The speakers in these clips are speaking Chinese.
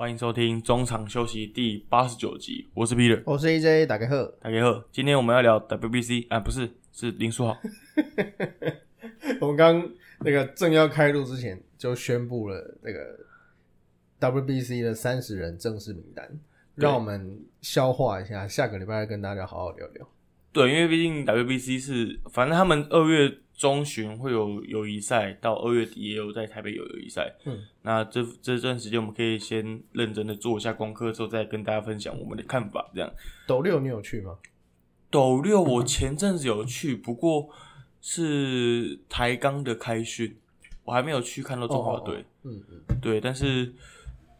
欢迎收听中场休息第八十九集，我是 Peter，我是 AJ，打开贺。大家好，今天我们要聊 WBC 啊，不是，是林书豪。我们刚那个正要开录之前，就宣布了那个 WBC 的三十人正式名单，让我们消化一下，下个礼拜跟大家好好聊聊。对，因为毕竟 WBC 是，反正他们二月中旬会有友谊赛，到二月底也有在台北有友谊赛。嗯，那这这段时间我们可以先认真的做一下功课，之后再跟大家分享我们的看法。这样，斗六你有去吗？斗六我前阵子有去，不过是台钢的开训，我还没有去看到中华队。嗯嗯，对，但是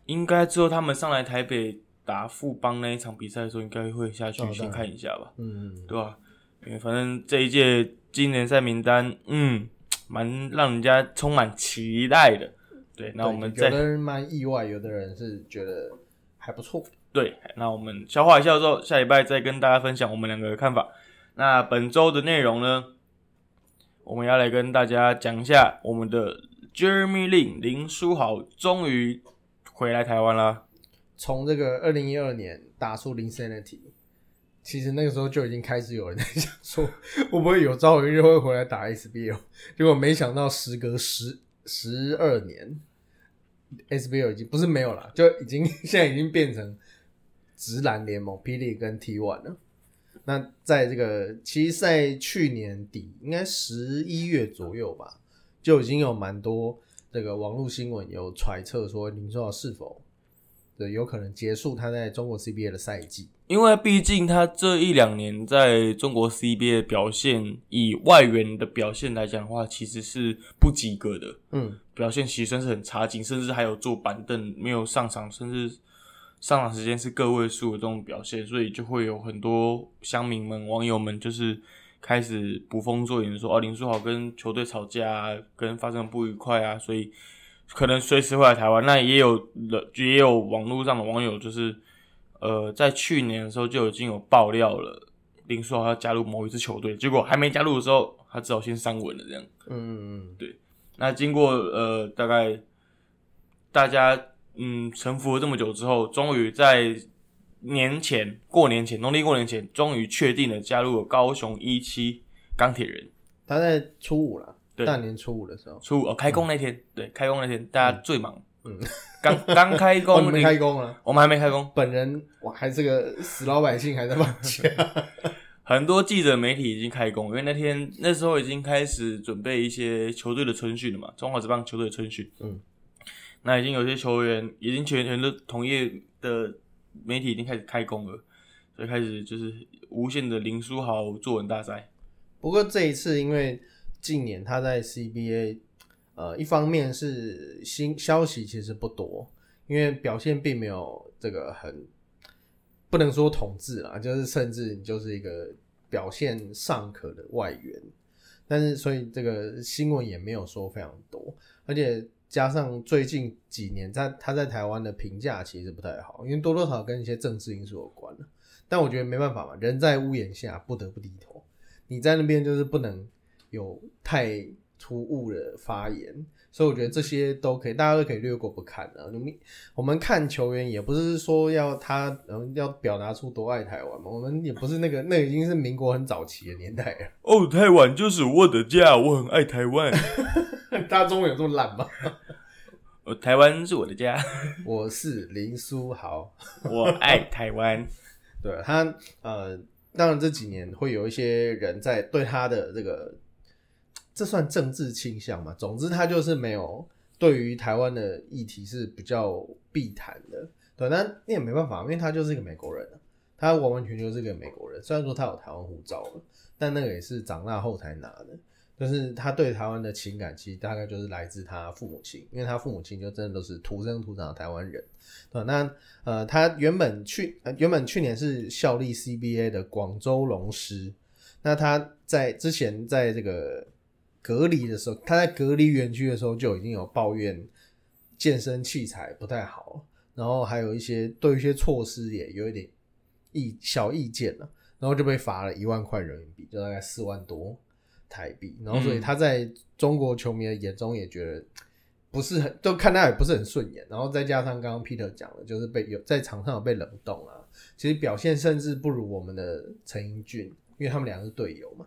应该之后他们上来台北打富邦那一场比赛的时候，应该会下去先看一下吧，嗯嗯，对吧、因为反正这一届金联赛名单，嗯，蛮让人家充满期待的。对，那我们再对有的人蛮意外，有的人是觉得还不错。对，那我们消化一下之后，下礼拜再跟大家分享我们两个的看法。那本周的内容呢，我们要来跟大家讲一下我们的 Jeremy Lin 林书豪终于回来台湾啦。从这个二零一二年打出零 sanity，其实那个时候就已经开始有人在想说，会不会有朝一日会回来打 SBL？结果没想到时隔十十二年，SBL 已经不是没有了，就已经现在已经变成直男联盟霹雳跟 T1 了。那在这个其实，在去年底，应该十一月左右吧，就已经有蛮多这个网络新闻有揣测说林书豪是否对有可能结束他在中国 CBA 的赛季。因为毕竟他这一两年在中国 CBA 的表现，以外援的表现来讲的话，其实是不及格的。嗯，表现其实算是很差劲，甚至还有坐板凳没有上场，甚至上场时间是个位数的这种表现，所以就会有很多乡民们、网友们就是开始捕风捉影，说哦林书豪跟球队吵架啊，跟发生不愉快啊，所以可能随时会来台湾。那也有人，也有网络上的网友就是呃，在去年的时候就已经有爆料了，林书豪要加入某一支球队，结果还没加入的时候，他只好先删文了这样。嗯嗯那经过呃大概大家嗯沉浮了这么久之后，终于在年前过年前农历过年前，终于确定了加入了高雄一期钢铁人。他在初五了，对大年初五的时候，初五哦开工那天，对开工那天大家最忙，嗯，刚刚开工 没，开工了。我们还没开工，本人我还是个死老百姓，还在放假。很多记者媒体已经开工，因为那天那时候已经开始准备一些球队的春训了嘛，中华职棒球队的春训。嗯，那已经有些球员，已经全全都同业的媒体已经开始开工了，所以开始就是无限的林书豪作文大赛。不过这一次，因为近年他在 CBA，呃，一方面是新消息其实不多，因为表现并没有这个很不能说统治啦，就是甚至你就是一个表现尚可的外援，但是所以这个新闻也没有说非常多，而且加上最近几年在他在台湾的评价其实不太好，因为多多少少跟一些政治因素有关。但我觉得没办法嘛，人在屋檐下不得不低头。你在那边就是不能有太突兀的发言，所以我觉得这些都可以，大家都可以略过不看、啊。你们我们看球员也不是说要他嗯要表达出多爱台湾嘛，我们也不是那个那已经是民国很早期的年代了。哦，台湾就是我的家，我很爱台湾。大家中文有这么烂吗？呃，台湾是我的家，我是林书豪，我爱台湾。对他呃，当然这几年会有一些人在对他的这个，这算政治倾向嘛？总之他就是没有对于台湾的议题是比较避谈的，对，那你也没办法，因为他就是一个美国人，他完完全全是一个美国人。虽然说他有台湾护照了，但那个也是长大后才拿的。就是他对台湾的情感，其实大概就是来自他父母亲，因为他父母亲就真的都是土生土长的台湾人。对，那呃，他原本去、原本去年是效力 CBA 的广州龙狮，那他在之前在这个隔离的时候，他在隔离园区的时候就已经有抱怨健身器材不太好，然后还有一些对一些措施也有一点意小意见了，然后就被罚了一万块人民币，就大概四万多台币。然后所以他在中国球迷的眼中也觉得不是很，就看他也不是很顺眼，然后再加上刚刚 Peter 讲的，就是被有在场上有被冷冻啊，其实表现甚至不如我们的陈英俊，因为他们两个是队友嘛。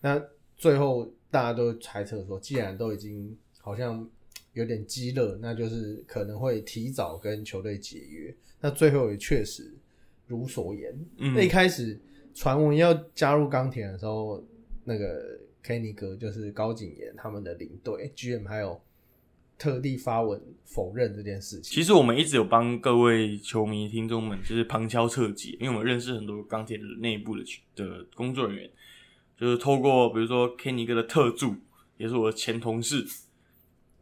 那最后大家都猜测说，既然都已经好像有点积热，那就是可能会提早跟球队解约。那最后也确实如所言。嗯那一开始传闻要加入钢铁的时候，那个 Kenny 哥就是高景言他们的领队 GM 还有特地发文否认这件事情。其实我们一直有帮各位球迷听众们就是旁敲侧击，因为我们认识很多钢铁的内部的的工作人员，就是透过比如说 Kenny 哥的特助，也是我的前同事，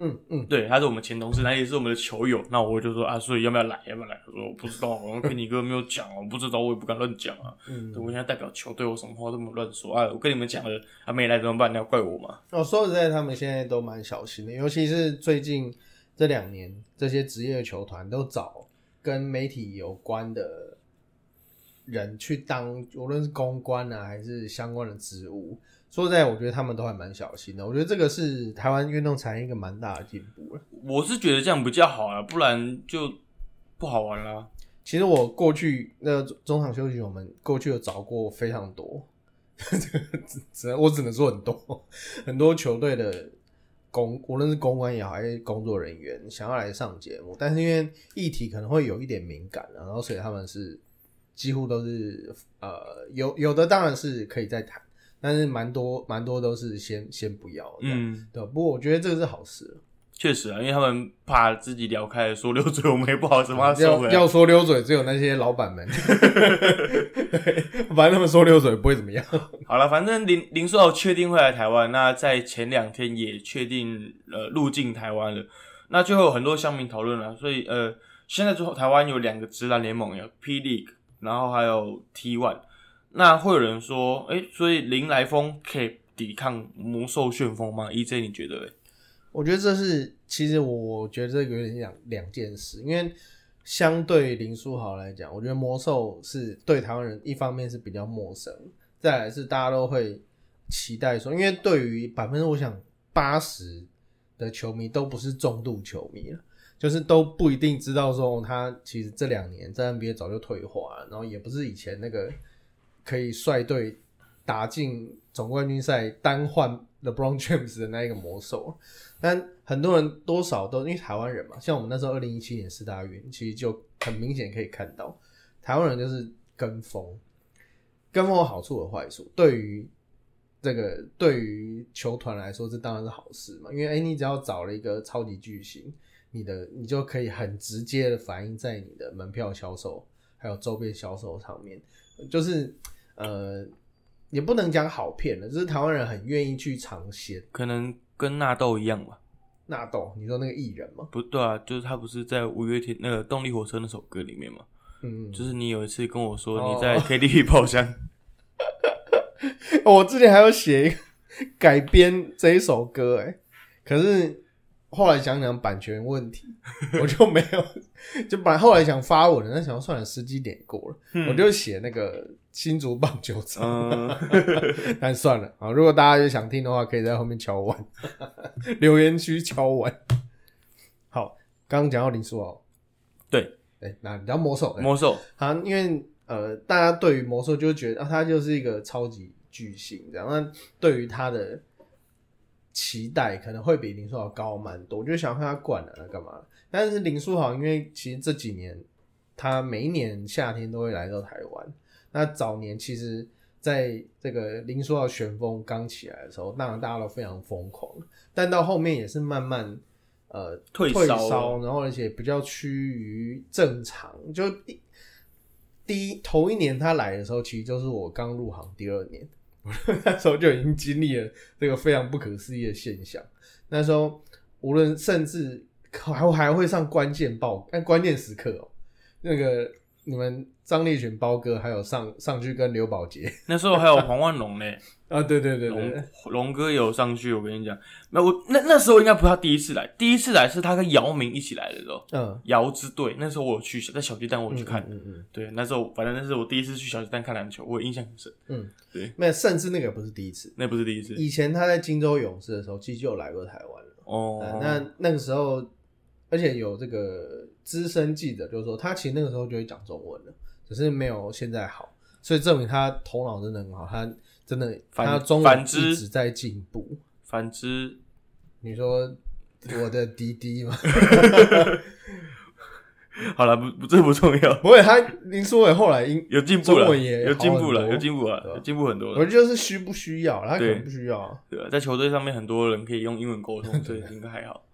嗯嗯，对，他是我们前同事，他也是我们的球友。那我就说啊，所以要不要来？要不要来？我说我不知道，我跟你哥没有讲，我不知道，我也不敢乱讲啊。嗯对我现在代表球队，我什么话都没有乱说啊。我跟你们讲了，啊没来怎么办？你要怪我吗？哦，说实在，他们现在都蛮小心的，尤其是最近这两年，这些职业球团都找跟媒体有关的人去当，无论是公关啊，还是相关的职务。说实在，我觉得他们都还蛮小心的。我觉得这个是台湾运动产业一个蛮大的进步了。我是觉得这样比较好啊，不然就不好玩啦。其实我过去那个中场休息，我们过去有找过非常多，这 个只只能我只能说很多很多球队的公，无论是公关也好，还是工作人员想要来上节目，但是因为议题可能会有一点敏感啊，然后所以他们是几乎都是呃有有的当然是可以再谈，但是蛮多蛮多都是先先不要，嗯，嗯，对，不过我觉得这个是好事，确实啊，因为他们怕自己聊开了说溜嘴，我们也不好什么收回来。要要说溜嘴，只有那些老板们，反正他们说溜嘴不会怎么样。好了，反正林林书豪确定会来台湾，那在前两天也确定呃入境台湾了，那最后有很多乡民讨论了。所以呃，现在之后台湾有两个直男联盟，有 P League，然后还有 T One。那会有人说，哎、所以林来疯可以抵抗魔兽旋风吗？EJ 你觉得嘞？我觉得这是，其实我觉得这个有点两两件事，因为相对林书豪来讲，我觉得魔兽是对台湾人一方面是比较陌生，再来是大家都会期待说，因为对于百分之我想八十的球迷都不是重度球迷了，就是都不一定知道说他其实这两年在 NBA 早就退化了，然后也不是以前那个可以率队打进总冠军赛单换 LeBron James 的那一个魔兽。但很多人多少都因为台湾人嘛，像我们那时候二零一七年四大运，其实就很明显可以看到，台湾人就是跟风，跟风有好处有坏处。对于这个对于球团来说，这当然是好事嘛，因为哎、你只要找了一个超级巨星，你的你就可以很直接的反映在你的门票销售还有周边销售上面，就是呃。也不能讲好骗的，就是台湾人很愿意去尝鲜。可能跟纳豆一样吧？纳豆，你说那个艺人吗？不对啊，就是他不是在五月天那个动力火车那首歌里面吗？嗯，就是你有一次跟我说哦你在 KTV 包厢，我之前还要写一个 改编这一首歌，哎，可是后来想想版权问题，我就没有，就本来后来想发文的，但想要算了，时机点过了，我就写那个新竹棒球场，嗯，但算了啊，如果大家有想听的话，可以在后面敲完，留言区敲完。好，刚刚讲到林书豪，对，哎，那聊魔兽，对魔兽，好，因为呃，大家对于魔兽就会觉得啊，他就是一个超级巨星这样。那对于他的期待可能会比林书豪高蛮多，我就想看他灌了干嘛？但是林书豪，因为其实这几年他每一年夏天都会来到台湾。那早年其实在这个林书豪旋风刚起来的时候，当然大家都非常疯狂，但到后面也是慢慢呃退退烧，然后而且比较趋于正常。就第第一头一年他来的时候，其实就是我刚入行第二年，那时候就已经经历了这个非常不可思议的现象。那时候无论甚至还还会上关键报，但，关键时刻哦，那个你们张立群包哥还有上上去跟刘宝杰。那时候还有黄万龙呢，啊，对对对对。龙，龙哥有上去，我跟你讲，那我那那时候应该不是他第一次来，第一次来是他跟姚明一起来的时候，嗯，姚之队，那时候我有去在小鸡蛋，我有去看，嗯嗯对，那时候反正那是我第一次去小鸡蛋看篮球，我印象很深，嗯，对，没有，甚至那个不是第一次，那不是第一次，以前他在金州勇士的时候，其实就有来过台湾了。哦呃，那那个时候，而且有这个资深记者就是说，他其实那个时候就会讲中文了，只是没有现在好，所以证明他头脑真的很好，他真的反他中文一直在进步。反之，你说我的滴滴吗？好了，不不，这不重要，不会，他林书伟后来英有进步了，有进步了，有进步了，有进步很多了我。就是需不需要，他可能不需要啊。对啊，在球队上面很多人可以用英文沟通，所以应该还好。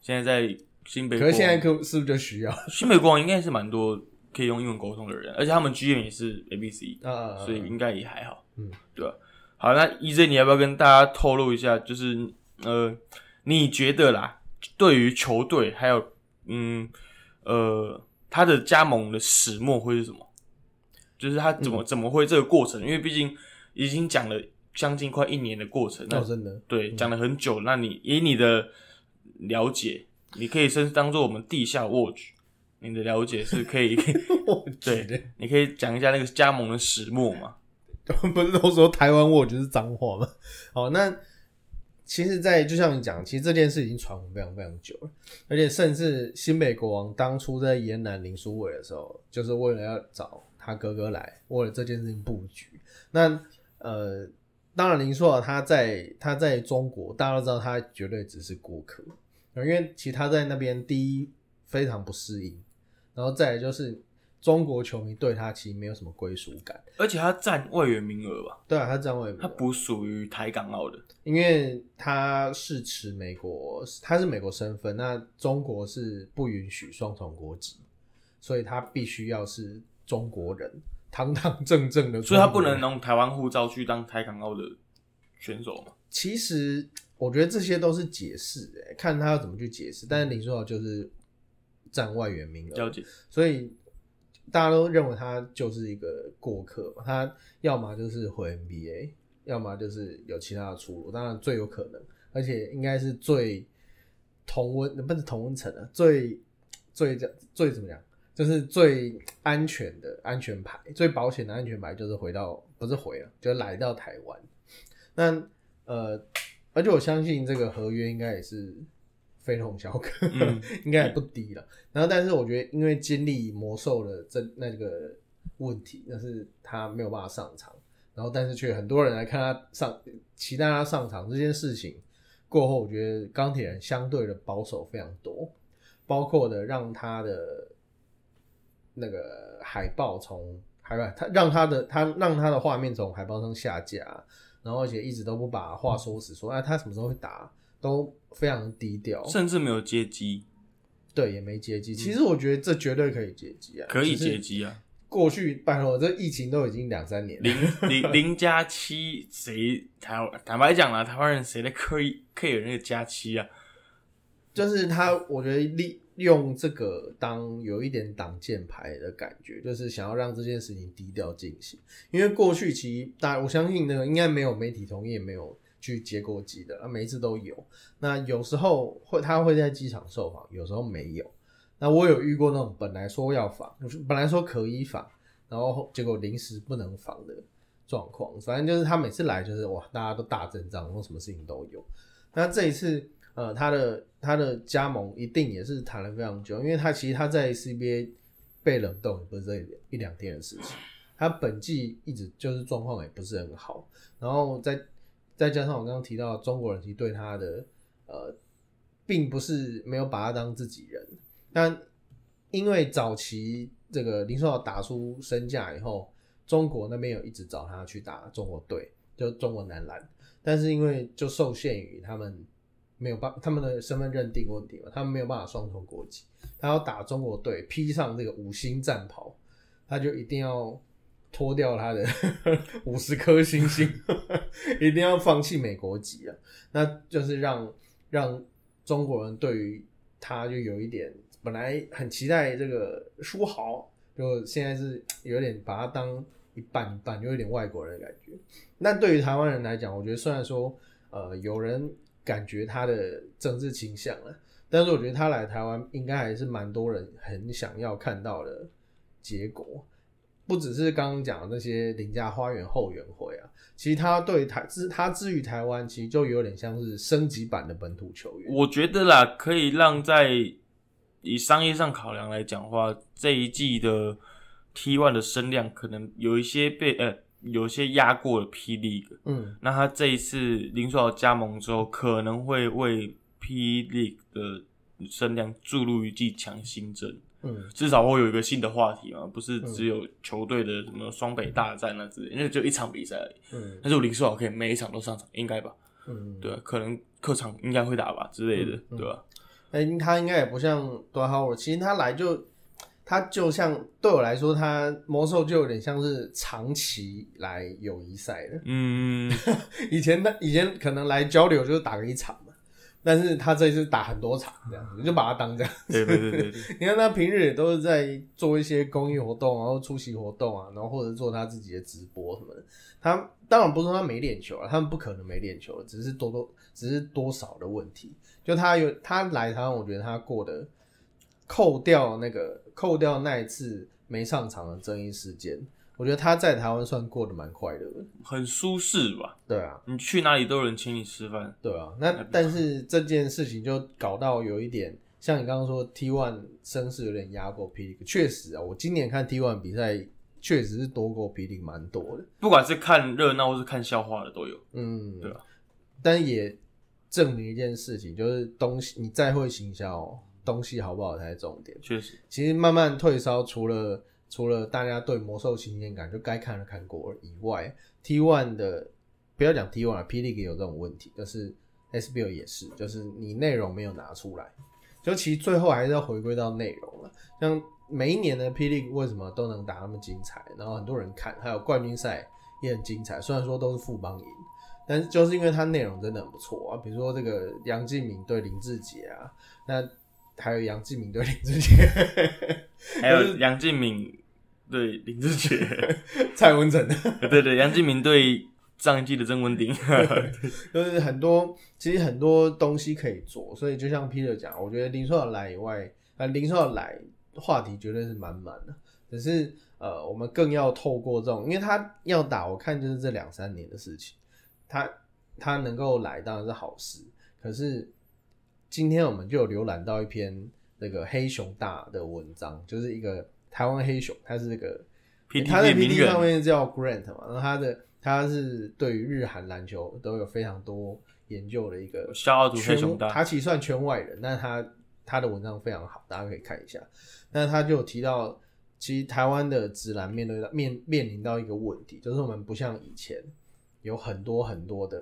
现在在新北可是现在可是不是就需要 新北国王应该是蛮多可以用英文沟通的人，而且他们 GM 也是 ABC，啊？所以应该也还好，嗯，对吧？好，那 EJ 你要不要跟大家透露一下，就是呃，你觉得啦，对于球队还有嗯呃他的加盟的始末会是什么？就是他怎么、嗯怎么会这个过程？因为毕竟已经讲了将近快一年的过程，那哦，真的，对，讲了很久。那你以你的了解，你可以甚至当做我们地下 watch，你的了解是可以，我 对觉得你可以讲一下那个加盟的始末嘛？不是都说台湾我就是脏话吗？好，那其实在，就像你讲，其实这件事已经传闻非常非常久了，而且甚至新北国王当初在延南林书伟的时候，就是为了要找他哥哥来，为了这件事情布局。那呃，当然林书豪他在他在中国，大家都知道他绝对只是过客，因为其实他在那边第一非常不适应，然后再来就是中国球迷对他其实没有什么归属感。而且他占外援名额吧，对啊，他占外援他不属于台港澳的。因为他是持美国，他是美国身份，那中国是不允许双重国籍，所以他必须要是中国人，堂堂正正的。所以他不能。用台湾护照去当台港澳的选手嘛？其实我觉得这些都是解释，哎，看他要怎么去解释。但是林书豪就是占外援名额，了解，所以大家都认为他就是一个过客嘛。他要么就是回 NBA，要么就是有其他的出路。当然最有可能，而且应该是最同温，不是同温层啊，最最最怎么讲，就是最安全的安全牌，最保险的安全牌就是回到不是回了，就来到台湾。那呃，而且我相信这个合约应该也是非同小可，嗯。应该也不低了。然后，但是我觉得因为经历魔兽的这那个问题，那是他没有办法上场，然后但是却很多人来看他上，期待他上场这件事情过后，我觉得钢铁人相对的保守非常多，包括的让他的那个海报从海报，他让他的他让他的画面从海报上下架，然后而且一直都不把话说死，说哎他什么时候会打，都非常低调，甚至没有接机，对，也没接机。其实我觉得这绝对可以接机啊，可以接机啊。过去拜托，这疫情都已经两三年了，零零零加七，谁台坦白讲啦，台湾人谁在刻意 care 那个加七啊？就是他，我觉得利用这个当有一点挡箭牌的感觉，就是想要让这件事情低调进行。因为过去其实大，我相信那个应该没有媒体同意，也没有去接过机的，啊，每一次都有。那有时候会他会在机场受访，有时候没有。那我有遇过那种本来说要访，本来说可以访，然后结果临时不能访的状况。反正就是他每次来就是哇，大家都大阵仗，然后什么事情都有。那这一次，呃，他的他的加盟一定也是谈了非常久，因为他其实他在 CBA 被冷冻也不是这一两天的事情，他本季一直就是状况也不是很好，然后再再加上我刚刚提到中国人其实对他的呃，并不是没有把他当自己人，但因为早期这个林书豪打出身价以后，中国那边有一直找他去打中国队，就中国男篮，但是因为就受限于他们没有办他们的身份认定问题嘛，他们没有办法双重国籍，他要打中国队，披上这个五星战袍，他就一定要脱掉他的 五十颗星星，一定要放弃美国籍啊，那就是让让中国人对于他就有一点本来很期待这个书豪，就现在是有点把他当一半一半，就有点外国人的感觉。那对于台湾人来讲，我觉得虽然说呃有人感觉他的政治倾向了，但是我觉得他来台湾应该还是蛮多人很想要看到的结果。不只是刚刚讲的那些邻家花园后援会啊，其实他对台之他至于台湾，其实就有点像是升级版的本土球员。我觉得啦，可以让在以商业上考量来讲话，这一季的 T one 的声量可能有一些被呃有些压过了霹雳。嗯，那他这一次林书豪加盟之后，可能会为霹雳的声量注入一剂强心针。嗯，至少会有一个新的话题嘛，不是只有球队的什么双北大战啊之类，因为就一场比赛而已。嗯，但是我林书豪可以每一场都上场，应该吧？嗯，对啊，可能客场应该会打吧之类的，对吧？哎、他应该也不像 w Howard，其实他来就他就像对我来说，他魔兽就有点像是长期来友谊赛的。嗯，以前他以前可能来交流就是打个一场嘛，但是他这次打很多场这样子，就把他当这样。对对对对对，你看他平日也都是在做一些公益活动，然后出席活动啊，然后或者做他自己的直播什么的。他当然不是说他没练球啊，他们不可能没练球，只是多多只是多少的问题。就他有他来台湾，我觉得他过得扣掉那个扣掉那一次没上场的争议事件，我觉得他在台湾算过得蛮快乐的。很舒适吧？对啊，你去哪里都有人请你吃饭。对啊，那但是这件事情就搞到有一点，像你刚刚说 T one 声势有点压过霹雳，确实啊，我今年看 T one 比赛确实是多过霹雳蛮多的，不管是看热闹或是看笑话的都有。嗯，对啊，但也证明一件事情，就是东西你再会行销，东西好不好才是重点。确实，其实慢慢退烧，除了除了大家对魔兽新鲜感就该看的看过以外，T one 的不要讲 T one 了霹雳也有这种问题，就是 SBL 也是，就是你内容没有拿出来，就其实最后还是要回归到内容了。像每一年的霹雳为什么都能打那么精彩，然后很多人看，还有冠军赛也很精彩，虽然说都是副帮赢。但是就是因为它内容真的很不错啊，比如说这个杨敬敏对林志杰啊，那还有杨敬敏对林志杰，还有杨敬敏对林志杰，蔡文成，对对，杨敬敏对上一季的曾文鼎，就是很多其实很多东西可以做，所以就像 Peter 讲，我觉得林书豪来以外，呃，林书豪来话题绝对是满满的，只是呃，我们更要透过这种，因为他要打，我看就是这两三年的事情，他他能够来当然是好事，可是今天我们就有浏览到一篇那个黑熊大的文章，就是一个台湾黑熊，他是这个他的名人上面叫 Grant 嘛，然后他的他是对于日韩篮球都有非常多研究的一个圈熊大，他其实算圈外人，但他他的文章非常好，大家可以看一下。那他就提到，其实台湾的直男面对到面面临到一个问题，就是我们不像以前有很多很多的，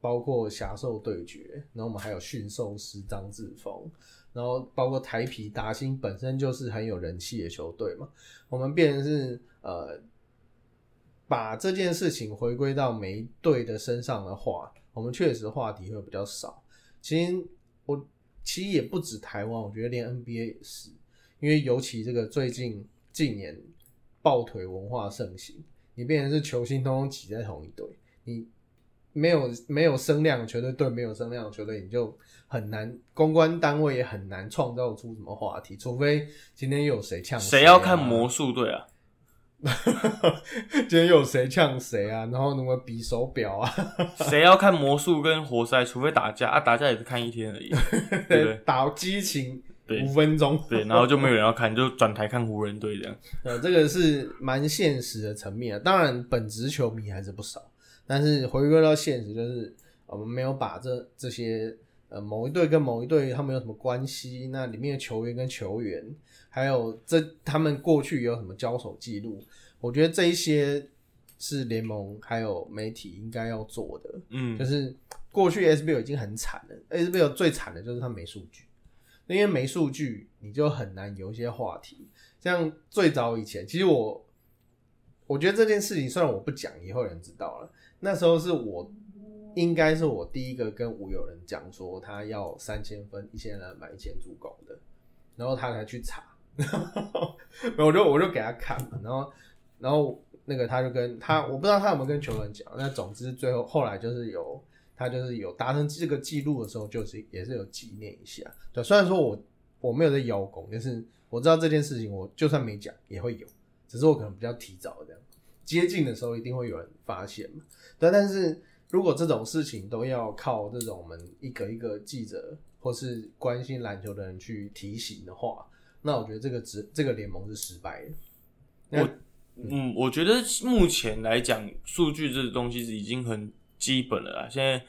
包括侠兽对决，然后我们还有驯兽师张志峰，然后包括台皮达兴本身就是很有人气的球队嘛，我们变成是呃。把这件事情回归到每一队的身上的话，我们确实话题会比较少。其实我其实也不止台湾，我觉得连 NBA 也是，因为尤其这个最近近年抱腿文化盛行，你变成是球星通通挤在同一队，你没有没有声量的球队对没有声量的球队，你就很难公关单位也很难创造出什么话题，除非今天又有谁呛谁啊要看魔术队啊？今天又有谁呛谁啊？然后什么比手表啊？谁要看魔术跟活塞？除非打架啊，打架也是看一天而已，对不对？打激情对五分钟，对，然后就没有人要看，就转台看湖人队这样。呃，这个是蛮现实的层面啊。当然，本职球迷还是不少，但是回归到现实，就是我们没有把这这些呃某一队跟某一队他们有什么关系，那里面的球员跟球员，还有这他们过去有什么交手记录，我觉得这一些是联盟还有媒体应该要做的。嗯就，是过去 SBL 已经很惨了，SBL 最惨的就是他没数据，因为没数据你就很难有一些话题。像最早以前，其实我我觉得这件事情虽然我不讲，以后有人知道了。那时候是我应该是我第一个跟吴友人讲说他要三千分，一千人买一千助攻的，然后他才去查，然后我就我就给他看嘛，然后然后那个他就跟他我不知道他有没有跟球员讲，那总之最后后来就是有他就是有达成这个记录的时候，就是也是有纪念一下。对，虽然说我我没有在邀功，但是我知道这件事情，我就算没讲也会有，只是我可能比较提早这样，接近的时候一定会有人发现嘛。对，但是如果这种事情都要靠这种我们一个一个记者或是关心篮球的人去提醒的话，那我觉得这个职这个联盟是失败的。我嗯，我觉得目前来讲，数据这个东西是已经很基本了啦。现在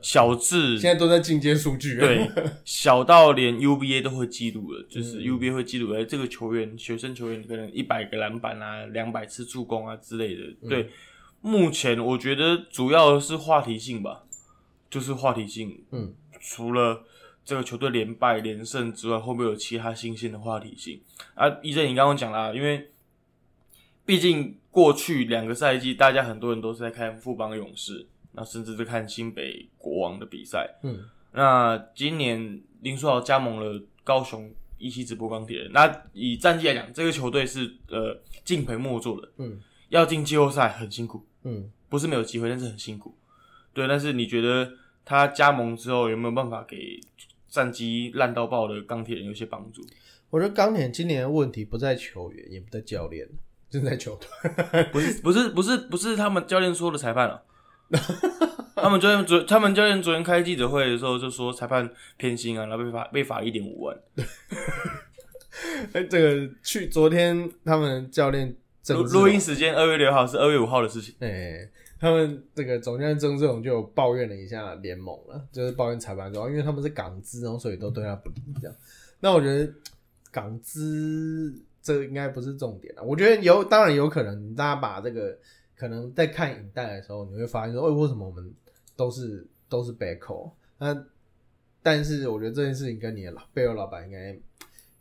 小至现在都在进阶数据。对，小到连 UBA 都会记录了，就是嗯 UBA 会记录，哎、这个球员学生球员可能一百个篮板啊，两百次助攻啊之类的。嗯对，目前我觉得主要是话题性吧，就是话题性。嗯，除了这个球队连败连胜之外，会不会有其他新鲜的话题性？啊，一正你刚刚讲啦，因为毕竟过去两个赛季，大家很多人都是在看富邦勇士，那甚至是看新北国王的比赛。嗯那今年林书豪加盟了高雄一期直播钢铁人，那以战绩来讲，这个球队是呃敬陪末座的，嗯要进季后赛很辛苦，嗯，不是没有机会，但是很辛苦。对，但是你觉得他加盟之后有没有办法给战绩烂到爆的钢铁人有些帮助？我觉得钢铁今年的问题不在球员，也不在教练，正在球队。不是，不是，不是，不是他们教练说的裁判啊。他们教练昨他们教练昨天开记者会的时候就说裁判偏心啊，然后被罚被罚一点五万。哎，这个去昨天他们教练录郑录音，时间二月六号是二月五号的事情。哎，他们这个总教练郑志勇就抱怨了一下联盟了，就是抱怨裁判说，因为他们是港资，然后所以都对他不利这样。那我觉得港资这应该不是重点啊，我觉得有，当然有可能大家把这个可能在看影带的时候，你会发现说，哎，为什么我们都是都是 back call？那但是我觉得这件事情跟你的老背后老板应该。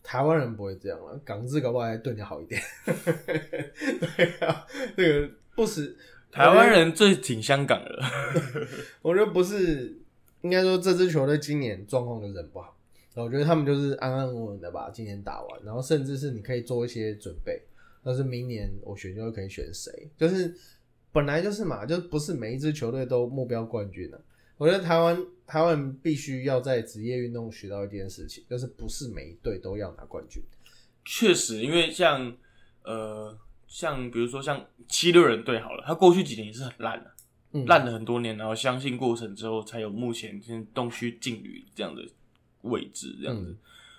台湾人不会这样了，港资搞不好还对你好一点。对啊，这个不是台湾人最挺香港的，我觉得不是，应该说这支球队今年状况就是很不好。我觉得他们就是安安稳稳的把今年打完，然后甚至是你可以做一些准备，但是明年我选秀可以选谁，就是本来就是嘛，就不是每一支球队都目标冠军的、我觉得台湾台湾必须要在职业运动学到一件事情，就是不是每一队都要拿冠军。确实，因为像呃，像比如说像七六人队好了，他过去几年也是很烂的、嗯。烂了很多年，然后相信过程之后，才有目前现东区劲旅这样的位置，这样子，嗯。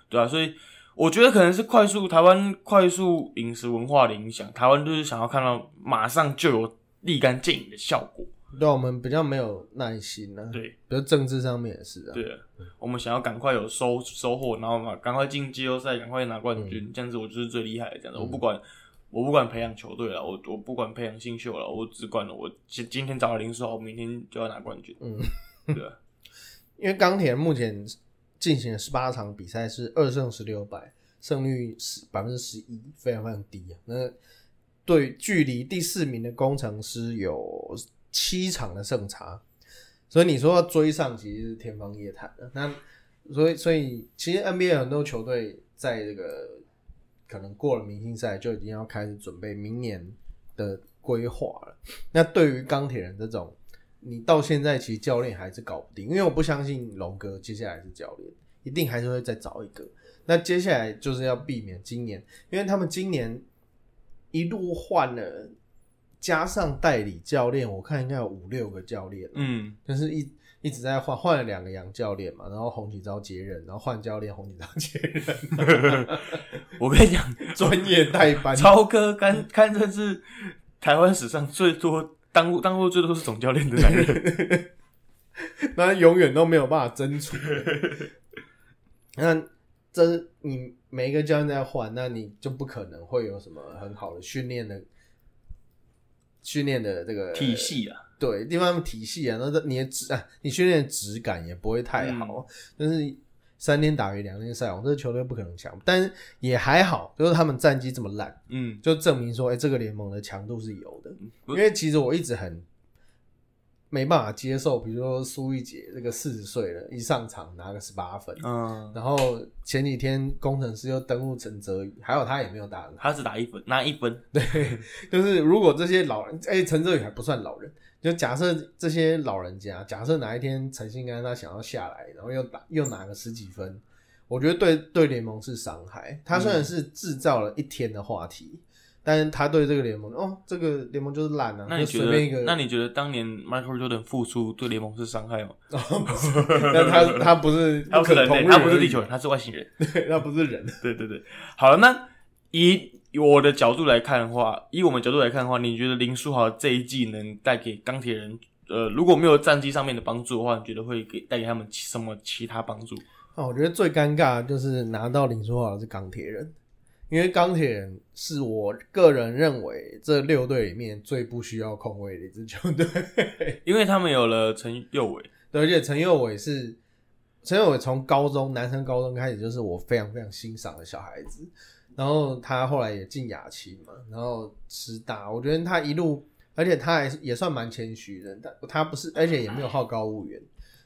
对啊，所以我觉得可能是快速台湾快速饮食文化的影响，台湾就是想要看到马上就有立竿见影的效果，对啊我们比较没有耐心呢、啊，对。比如政治上面也是啊，对啊，我们想要赶快有收收获，然后嘛，赶快进季后赛，赶快拿冠嗯。军，这样子我就是最厉害的，这样子，我不管。我不管培养球队了，我我不管培养新秀了，我只管了我今今天找了林书豪，明天就要拿冠军，嗯，对啊，因为钢铁目前进行了十八场比赛是二胜十六败，胜率十百分之十一，非常非常低啊。那对距离第四名的工程师有七场的胜差，所以你说要追上其实是天方夜谭的。那所以所以其实 NBA 很多球队在这个可能过了明星赛就已经要开始准备明年的规划了。那对于钢铁人这种，你到现在其实教练还是搞不定，因为我不相信龙哥接下来是教练，一定还是会再找一个。那接下来就是要避免今年，因为他们今年一路换了，加上代理教练，我看应该有五六个教练，嗯，就是一一直在换，换了两个洋教练嘛，然后洪启昭接任，然后换教练洪启昭接任，我跟你讲，专业代班，超哥堪堪称是台湾史上最多当过当过最多是总教练的男人，那永远都没有办法争取。那这你每一个教练在换，那你就不可能会有什么很好的训练的训练的这个体系啊，对地方体系啊，那这你的质啊，你训练的质感也不会太好，就是三天打鱼两天晒网，这个球队不可能强，但是也还好，就是他们战绩这么烂，嗯，就证明说，哎、这个联盟的强度是有的。因为其实我一直很没办法接受，比如说苏一杰这个四十岁了，一上场拿个十八分，嗯，然后前几天工程师又登陆陈泽宇，还有他也没有打很好。他只打一分，拿一分，对，就是如果这些老人，哎、陈泽宇还不算老人，就假设这些老人家，假设哪一天陈信安他想要下来，然后又打又拿个十几分，我觉得对对联盟是伤害。他虽然是制造了一天的话题，但是他对这个联盟，哦，这个联盟就是懒啊，那你觉就随便一个得？，那你觉得当年 Michael Jordan 复出对联盟是伤害吗？但他 他不是他不是人类，他不是地球人，他是外星人。对，他不是人。对对对，好了，那以我的角度来看的话，以我们角度来看的话，你觉得林书豪这一季能带给钢铁人，呃，如果没有战绩上面的帮助的话，你觉得会给带给他们其什么其他帮助？啊，我觉得最尴尬的就是拿到林书豪的是钢铁人，因为钢铁人是我个人认为这六队里面最不需要控卫的一支球队。因为他们有了陈佑伟，对，而且陈佑伟是陈佑伟从高中男生高中开始就是我非常非常欣赏的小孩子，然后他后来也进亚青嘛，然后师大，我觉得他一路，而且他还是也算蛮谦虚的，他他不是，而且也没有好高骛远，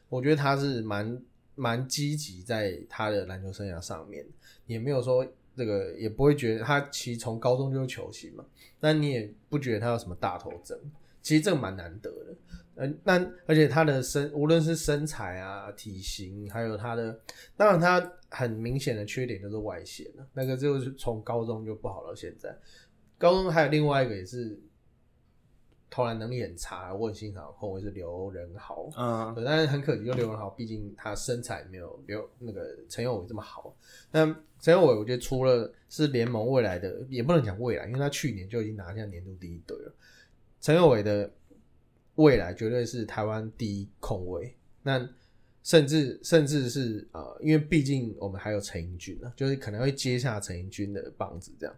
我觉得他是蛮蛮积极在他的篮球生涯上面，也没有说这个也不会觉得他其实从高中就是球星嘛，但你也不觉得他有什么大头症，其实这个蛮难得的。嗯，那而且他的身，无论是身材啊、体型，还有他的，当然他很明显的缺点就是外线了，那个就是从高中就不好到现在。高中还有另外一个也是投篮能力很差，我很欣赏的后卫是刘仁豪，嗯，对，但是很可惜，就刘仁豪，毕竟他身材没有刘那个陈友伟这么好。那陈友伟，我觉得除了是联盟未来的，也不能讲未来，因为他去年就已经拿下年度第一队了。陈友伟的未来绝对是台湾第一控卫，那甚至甚至是呃，因为毕竟我们还有陈英军呢，就是可能会接下陈英军的棒子这样。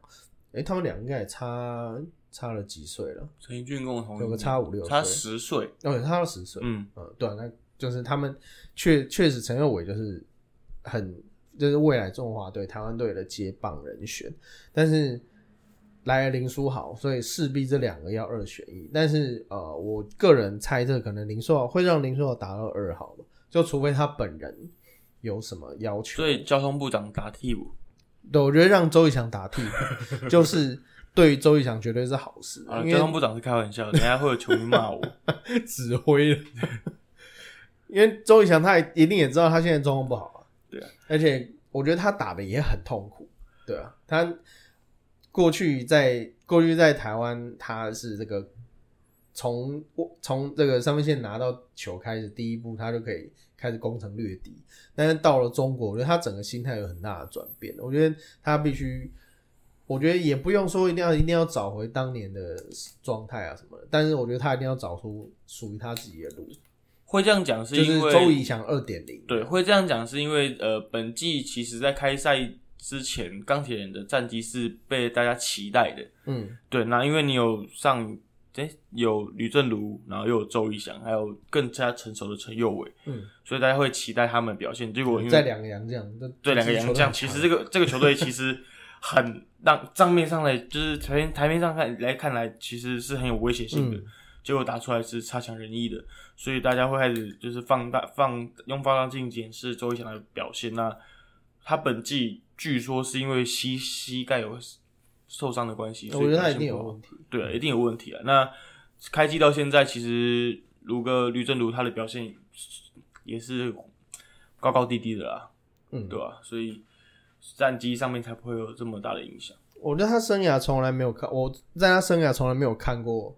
诶，他们俩应该也差差了几岁了？陈奕迅跟我同有个差五六岁差十岁，哦，差了十岁。嗯，嗯，对啊，那就是他们确确实陈佑伟就是很就是未来中华队台湾队的接棒人选，但是来了林书豪，所以势必这两个要二选一。但是呃，我个人猜测可能林书豪会让林书豪打到二号吧，就除非他本人有什么要求。所以交通部长打替补对，我觉得让周以强打替补，就是对于周以翔绝对是好事，啊，交通部长是开玩笑，等一下会有球迷骂我。指挥了。因为周以翔他也一定也知道他现在状况不好啊，对啊，而且我觉得他打的也很痛苦，对啊，他过去在过去在台湾他是这个从从这个三分线拿到球开始，第一步他就可以开始攻城略地，但是到了中国，我觉得他整个心态有很大的转变，我觉得他必须。我觉得也不用说一定要一定要找回当年的状态啊什么的，但是我觉得他一定要找出属于他自己的路，会这样讲是就是因为周怡翔二点零。对，会这样讲是因为呃，本季其实在开赛之前，钢铁人的战绩是被大家期待的。嗯，对，那因为你有上诶、有吕正如，然后又有周一翔，还有更加成熟的陈佑伟，嗯，所以大家会期待他们的表现。结果因为在两个洋将，这对两个洋将，其实这个这个球队其实很让账面上来就是台台面上看来看来，其实是很有威胁性的。嗯结果打出来是差强人意的，所以大家会开始就是放大放用放大镜检视周一翔的表现。那他本季据说是因为膝膝盖有受伤的关系，我觉得他一定所以表现不好有问题。对啊，一定有问题啊。那开机到现在，其实卢哥吕正如他的表现也是高高低低的啦，嗯，对吧、所以战绩上面才不会有这么大的影响。我觉得他生涯从来没有看，我在他生涯从来没有看过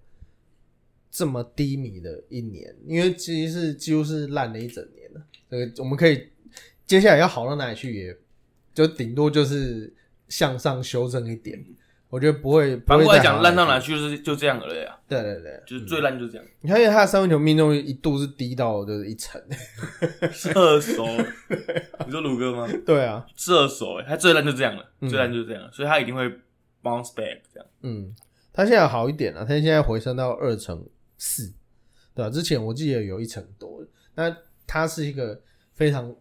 这么低迷的一年，因为其实是几乎是烂了一整年了。这个我们可以接下来要好到哪里去也，就顶多就是向上修正一点。我觉得不会，不会反过来讲，烂到哪去就是就这样了呀，去？对对对，就是最烂就是这样。你看，因为他的三分球命中率一度是低到就是一成。射手，你说卢哥吗？对啊，射手、欸，他最烂就这样了，嗯最烂就是这样，所以他一定会 bounce back 这样。嗯，他现在好一点了，他现在回升到二成四，对吧、之前我记得有一成多，那他是一个非常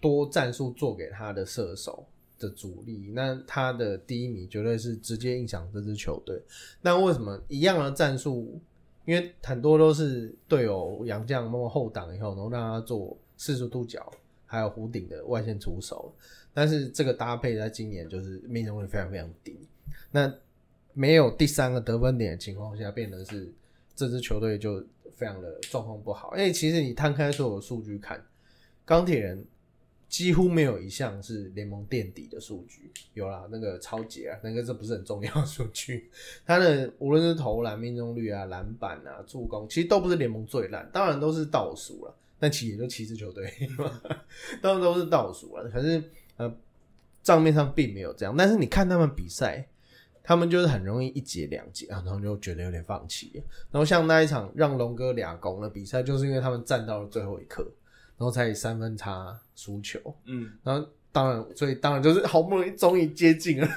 多战术做给他的射手的主力，那他的第一名绝对是直接影响这支球队。那为什么一样的战术？因为很多都是队友杨将那么后挡以后，然后让他做四十度角，还有弧顶的外线出手。但是这个搭配在今年就是命中率非常非常低。那没有第三个得分点的情况下，变得是这支球队就非常的状况不好。因为其实你摊开所有的数据看，钢铁人几乎没有一项是联盟垫底的数据。有啦，那个超杰啊，那个这不是很重要的数据。他的无论是投篮命中率啊、篮板啊、助攻，其实都不是联盟最烂，当然都是倒数了。但其实也就七支球队，当然都是倒数了。可是呃，账面上并没有这样。但是你看他们比赛，他们就是很容易一节两节啊，然后就觉得有点放弃。然后像那一场让龙哥俩攻的比赛，就是因为他们站到了最后一刻，然后才以三分差输球。嗯，然后当然，所以当然就是好不容易终于接近了，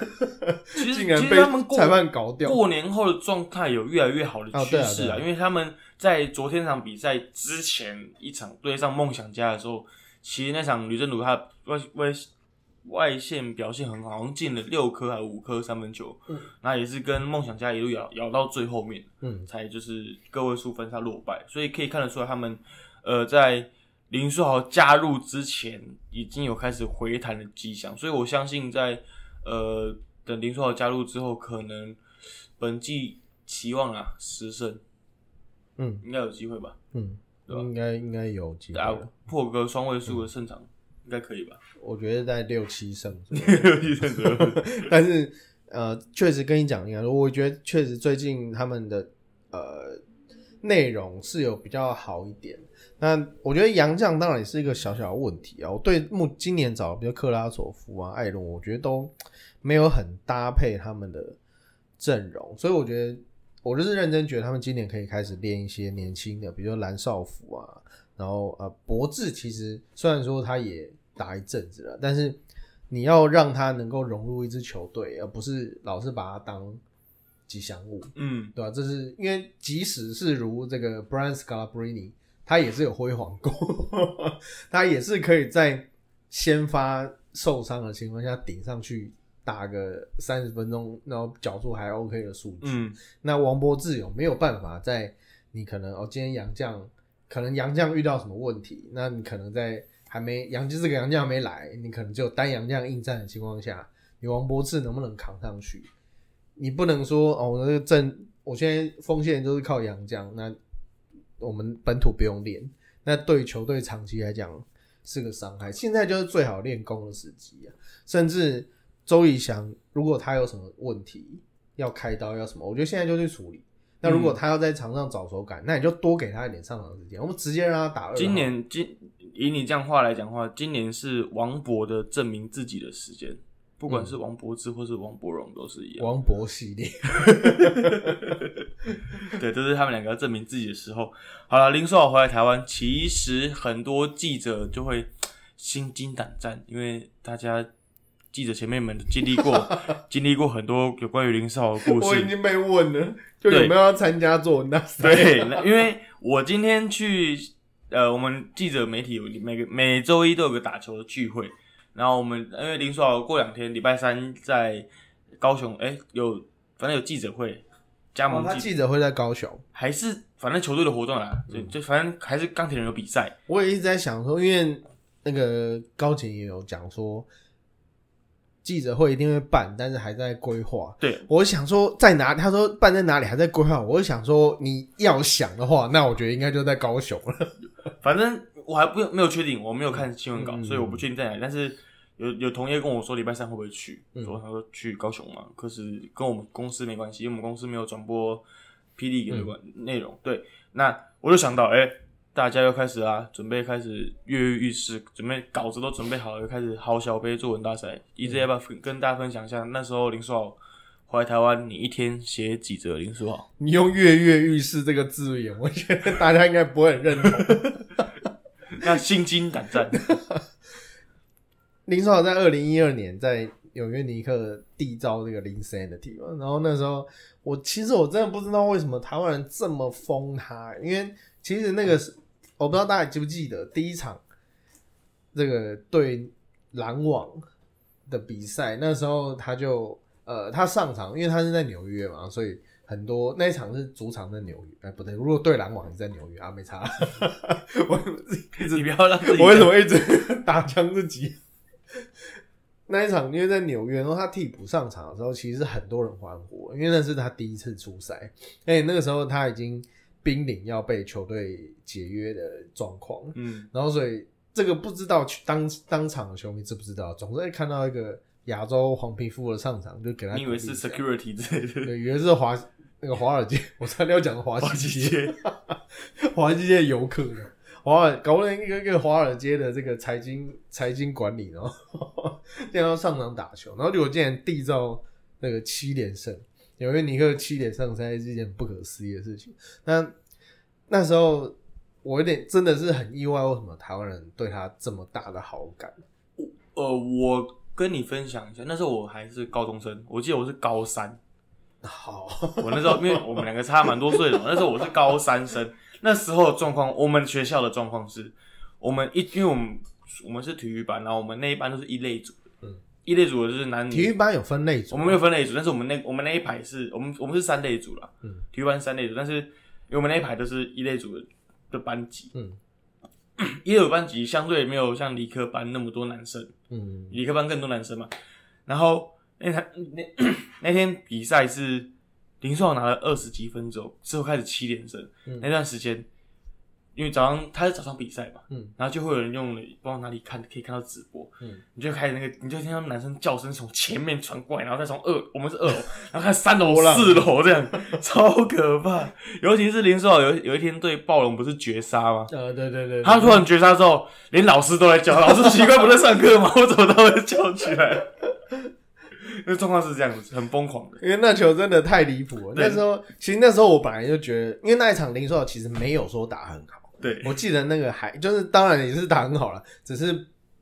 其 竟然被裁判搞掉。过年后的状态有越来越好的趋势啊因为他们在昨天场比赛之前一场对上梦想家的时候，其实那场吕振儒他外外外线表现很好，好像进了六颗还是五颗三分球，嗯，那也是跟梦想家一路咬咬到最后面，嗯，才就是个位数分差落败，所以可以看得出来他们呃在林书豪加入之前已经有开始回弹的迹象，所以我相信在呃等林书豪加入之后，可能本季期望啊十胜嗯应该有机会吧，嗯，对吧应该应该有机会打。破个双位数的胜场、应该可以吧？我觉得在六七胜 六七，胜左右 但是呃，确实跟你讲一样，我觉得确实最近他们的呃内容是有比较好一点。那我觉得杨将当然也是一个小小的问题啊。我对目今年找比如克拉索夫啊、艾伦，我觉得都没有很搭配他们的阵容，所以我觉得我就是认真觉得他们今年可以开始练一些年轻的，比如说蓝少辅啊，然后呃博智其实虽然说他也打一阵子了，但是你要让他能够融入一支球队，而不是老是把他当吉祥物，嗯，对吧、这是因为即使是如这个 Brian Scalabrine，他也是有辉煌过，他也是可以在先发受伤的情况下顶上去打个三十分钟，然后角度还 OK 的数据。嗯，那王柏志有没有办法在你可能哦，今天杨将可能杨将遇到什么问题，那你可能在还没杨这个杨将还没来，你可能就单杨将应战的情况下，你王柏志能不能扛上去？你不能说哦，我那个阵我现在锋线都是靠杨将，那我们本土不用练，那对球队长期来讲是个伤害。现在就是最好练功的时机啊！甚至周以翔，如果他有什么问题要开刀要什么，我觉得现在就去处理。那如果他要在场上找手感，那你就多给他一点上场时间，我们直接让他打二。今年今以你这样话来讲话，今年是王博的证明自己的时间，不管是王柏芝或是王柏荣都是一样。王博系列，对，这是他们两个要证明自己的时候。好了，林书豪回来台湾，其实很多记者就会心惊胆战，因为大家记者前辈们都经历过 经历过很多有关于林书豪的故事。我已经被问了，就有没有要参加做那赛？对，因为我今天去呃，我们记者媒体有每个每周一都有个打球的聚会，然后我们因为林书豪过两天礼拜三在高雄，哎、有反正有记者会。加哦他盟记记者会在高雄，还是反正球队的活动啦，就就反正还是钢铁人有比赛，我也一直在想说，因为那个高景也有讲说，记者会一定会办，但是还在规划。对，我想说在哪？他说办在哪里，还在规划。我就想说，你要想的话，那我觉得应该就在高雄了。反正我还不没有确定，我没有看新闻稿，嗯所以我不确定在哪里。但是有有同业跟我说礼拜三会不会去，嗯说他说去高雄嘛，可是跟我们公司没关系，因为我们公司没有转播霹雳给的关内容。对，那我就想到，哎、大家又开始啊，准备开始跃跃欲试，准备稿子都准备好了，又开始好小杯作文大赛。一直要不要跟大家分享一下，那时候林书豪回来台湾，你一天写几则林书豪？你用“跃跃欲试”这个字眼，我觉得大家应该不会很认同。那心惊胆战。林书豪在二零一二年在纽约尼克缔造这个 Linsanity 嘛，然后那时候我其实我真的不知道为什么台湾人这么疯他，因为其实那个是我不知道大家记不记得第一场这个对篮网的比赛，那时候他就呃他上场，因为他是在纽约嘛，所以很多那一场是主场在纽约，哎 不对，如果对篮网是在纽约啊，没差，我一直你不要让我为什么一直打枪自己？那一场因为在纽约，然后他替补上场的时候，其实很多人欢呼，因为那是他第一次出赛，而且那个时候他已经濒临要被球队解约的状况，嗯，然后所以这个不知道当当场的球迷知不知道，总是会看到一个亚洲黄皮肤的上场，就给他你以为是 security 之类的？对，以为是华那个华尔街，我差点要讲华华西西街，华西街游客的华尔，搞不成一个一个华尔街的这个财经财经管理，然后这 样要上场打球，然后结果竟然缔造那个七连胜，纽约尼克七连胜才是一件不可思议的事情。那那时候我有点真的是很意外，为什么台湾人对他这么大的好感？呃，我跟你分享一下，那时候我还是高中生，我记得我是高三，好，我那时候因为我们两个差蛮多岁的嘛，那时候我是高三生，那时候的状况，我们学校的状况是，我们一因为我们我们是体育班，然后我们那一班都是一类组的，嗯，一类组的就是男女。体育班有分类组，我们没有分类组，但是我们那我们那一排是我们我们是三类组啦，嗯，体育班三类组，但是因为我们那一排都是一类组的的班级，嗯。一类组班级相对没有像理科班那么多男生，嗯。理科班更多男生嘛，然后那台那那天比赛是林书豪拿了二十几分之后，之后开始七连胜，嗯那段时间。因为早上他是早上比赛嘛，嗯，然后就会有人用不知道哪里看，可以看到直播，嗯，你就开始那个，你就听到男生叫声从前面传过来，然后再从二，我们是二楼，然后看三楼、四楼这样，超可怕。尤其是林书豪有有一天对暴龙不是绝杀吗？呃，对对对，他突然绝杀之后，连老师都来叫，老师奇怪不在上课吗？我怎么都会叫起来？那状况是这样子，很疯狂的。因为那球真的太离谱了。那时候，其实那时候我本来就觉得，因为那一场林书豪其实没有说打很好，对，我记得那个还就是当然也是打很好了，只是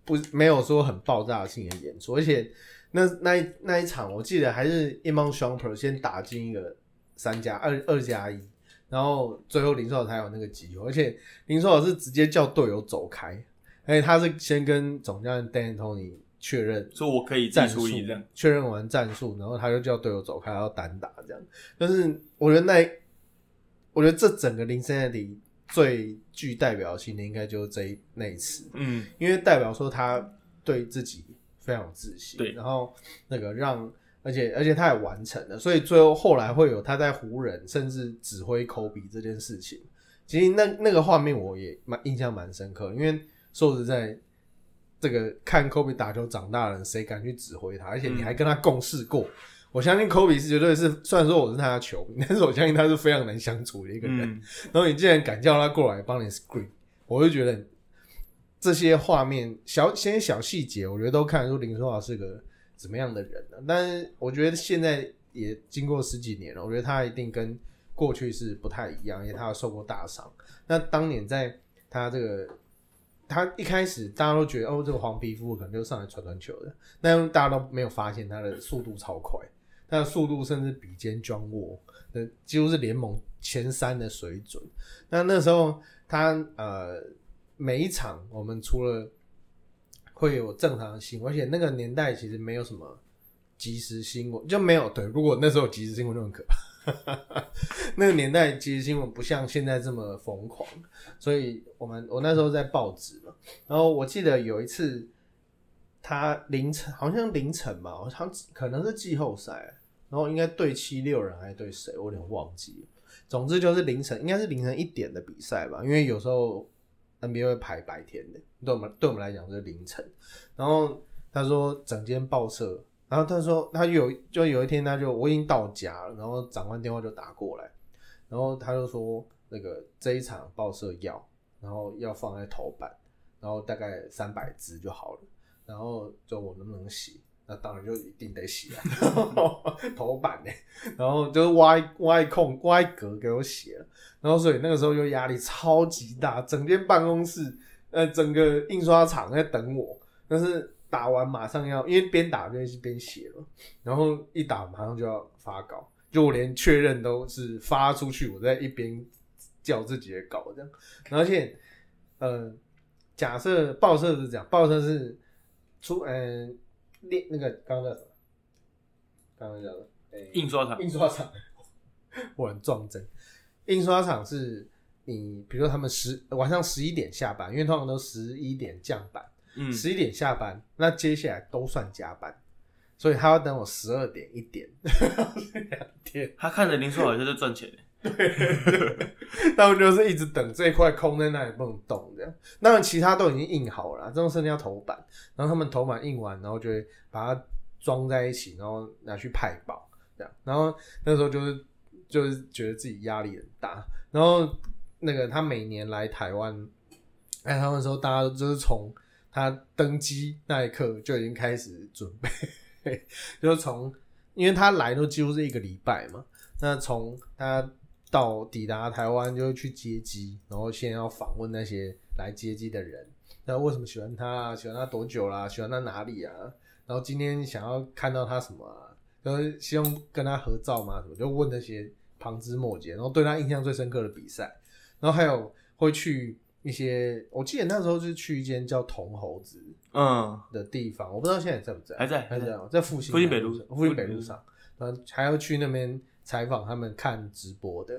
不没有说很爆炸性的演出，而且那那一那一场我记得还是 Emon Shumper 先打进一个三加二二加一，然后最后林书豪才有那个机会，而且林书豪是直接叫队友走开，而且他是先跟总教练 Dan Tony 确认说我可以自战术。确认完战术，然后他就叫队友走开，要单打这样。但是我觉得那，我觉得这整个林森的里最具代表性的应该就是这一那一次，嗯，因为代表说他对自己非常有自信，对然后那个让。而且而且他也完成了，所以最后后来会有他在湖人甚至指挥科比这件事情。其实那那个画面我也蛮印象蛮深刻，因为说实在，这个看科比打球长大的人，谁敢去指挥他？而且你还跟他共事过，我相信科比是绝对是，虽然说我是他的球迷，但是我相信他是非常难相处的一个人。嗯，然后你竟然敢叫他过来帮你 screen，我就觉得这些画面小些小细节，我觉得都看得出林书豪是个怎么样的人呢、但是我觉得现在也经过十几年了，我觉得他一定跟过去是不太一样，因为他有受过大伤。那当年在他这个。他一开始大家都觉得哦，这个黄皮肤可能就上来传传球的，但大家都没有发现他的速度超快，他的速度甚至比肩 John Wall 的几乎是联盟前三的水准。那那时候他呃每一场我们除了会有正常的新闻，而且那个年代其实没有什么即时新闻，就没有对。如果那时候有即时新闻就很可怕。那个年代即时新闻不像现在这么疯狂，所以我们我那时候在报纸嘛，然后我记得有一次他凌晨好像凌晨吧，好像可能是季后赛，然后应该对七六人还是对谁，我有点忘记了。总之就是凌晨，应该是凌晨一点的比赛吧，因为有时候 NBA 会排白天的，对我们对我们来讲是凌晨。然后他说整间报社，然后他说他有就有一天他就我已经到家了，然后长官电话就打过来，然后他就说那个这一场报社要，然后要放在头版，然后大概三百字就好了，然后就我能不能写？那当然就一定得写啊，头版呢，然后就是挖一挖一空挖格给我写了，然后所以那个时候就压力超级大，整间办公室呃整个印刷厂在等我，但是打完马上要，因为边打就是边写了，然后一打马上就要发稿，就我连确认都是发出去，我在一边叫自己的稿这样，而且呃，假设报社是这样，报社是出嗯。那那个刚刚叫什么？刚刚叫什么？诶印刷厂印刷厂，我很 撞针。印刷厂是你，比如说他们十晚上十一点下班，因为通常都十一点降班，嗯，十一点下班，那接下来都算加班，所以他要等我十二点一点两天。他看着林书豪就是在赚钱对，他们就是一直等这一块空在那里不能动，这样。当然其他都已经印好了，这种剩下头版，然后他们头版印完，然后就会把它装在一起，然后拿去派报，这样。然后那时候就是就是觉得自己压力很大，然后那个他每年来台湾来台湾的时候，大家都就是从他登机那一刻就已经开始准备，就是从因为他来都几乎是一个礼拜嘛，那从他到抵达台湾就去接机，然后先要访问那些来接机的人，那为什么喜欢他啊？喜欢他多久啦？喜欢他哪里啊？然后今天想要看到他什么啊？然后希望跟他合照吗？什么就问那些旁枝末节，然后对他印象最深刻的比赛，然后还有会去一些，我记得那时候是去一间叫铜猴子嗯，的地方，我不知道现在在不在，还在还在哦，在复兴复兴北路上复兴北路上，然后还要去那边采访他们看直播的，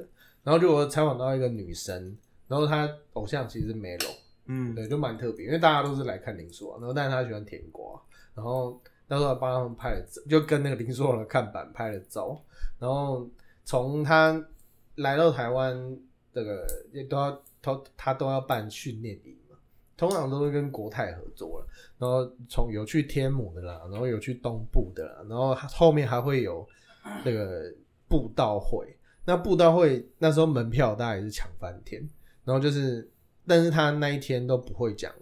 然后就我采访到一个女生，然后她偶像其实是 Melo，嗯，对，就蛮特别，因为大家都是来看林书豪，然后但是她喜欢甜瓜，然后那时候还帮他们拍了照，就跟那个林书豪的看板拍了照，然后从他来到台湾，这个也都要他他都要办训练营嘛，通常都是跟国泰合作了，然后从有去天母的啦，然后有去东部的啦，然后后面还会有那个布道会，那布道会那时候门票大概也是抢翻天，然后就是，但是他那一天都不会讲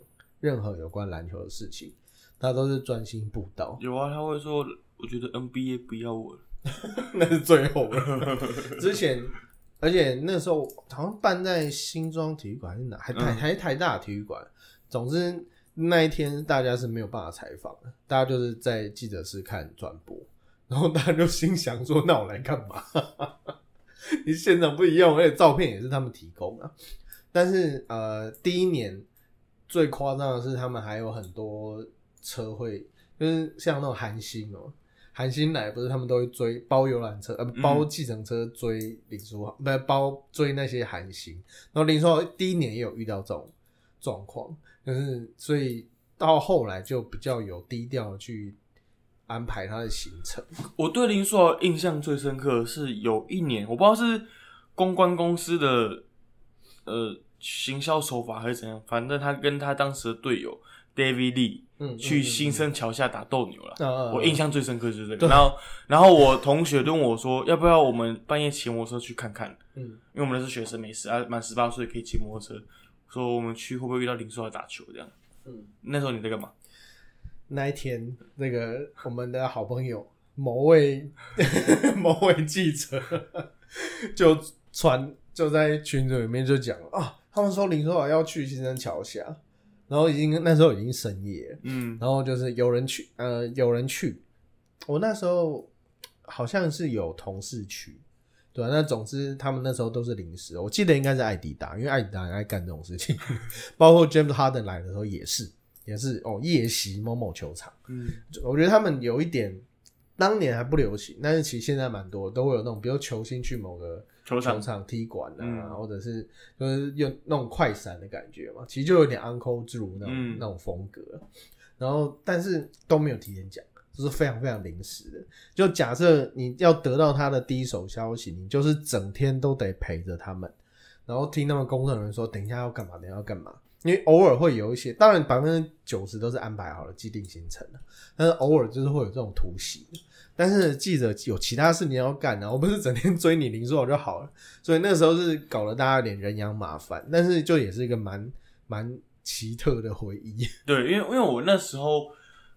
任何有关篮球的事情，他都是专心布道，有啊，他会说，我觉得 NBA 不要我。了，那是最后了。之前，而且那时候好像办在新庄体育馆还是哪，还台嗯还是台大体育馆。总之那一天大家是没有办法采访的，大家就是在记者室看转播，然后大家就心想说：“那我来干嘛？你现场不一样，而且照片也是他们提供啊。”但是呃，第一年最夸张的是，他们还有很多车会，就是像那种韩星哦、韩星来不是他们都会追包游览车，呃，包计程车追林书豪，不是包追那些韩星。然后林书豪第一年也有遇到这种状况，就是所以到后来就比较有低调去安排他的行程。我对林书豪印象最深刻的是有一年，我不知道是公关公司的呃行销手法还是怎样，反正他跟他当时的队友 David Lee 嗯，去新生桥下打斗牛了。呃，我印象最深刻就是这个。然后，然后我同学就问我说，要不要我们半夜骑摩托车去看看？嗯，因为我们那是学生，没事啊，满十八岁可以骑摩托车。说我们去会不会遇到林书豪打球这样？嗯，那时候你在干嘛？那一天，那个我们的好朋友某位 某位记者就传就在群组里面就讲了啊，他们说林书豪要去新生桥下，然后已经那时候已经深夜。了，嗯。然后就是有人去，呃，有人去，我那时候好像是有同事去。对啊，那总之他们那时候都是临时，我记得应该是艾迪达，因为艾迪达很爱干这种事情，包括 James Harden 来的时候也是，也是哦夜袭某某球场。嗯。我觉得他们有一点，当年还不流行，但是其实现在蛮多都会有那种，比如球星去某个球场球场踢馆啊，嗯或者是就是用那种快闪的感觉嘛，其实就有点 Uncle Drew 那种、嗯那种风格。然后但是都没有提前讲，就是非常非常临时的。就假设你要得到他的第一手消息，你就是整天都得陪着他们，然后听他们工作人员说等一下要干嘛，等一下要干嘛。因为偶尔会有一些，当然百分之九十都是安排好了既定行程的，但是偶尔就是会有这种突袭的。但是记者有其他事情要干啊，我不是整天追你林书豪就好了。所以那时候是搞得大家有点人仰马翻，但是就也是一个蛮蛮奇特的回忆。对，因为因为我那时候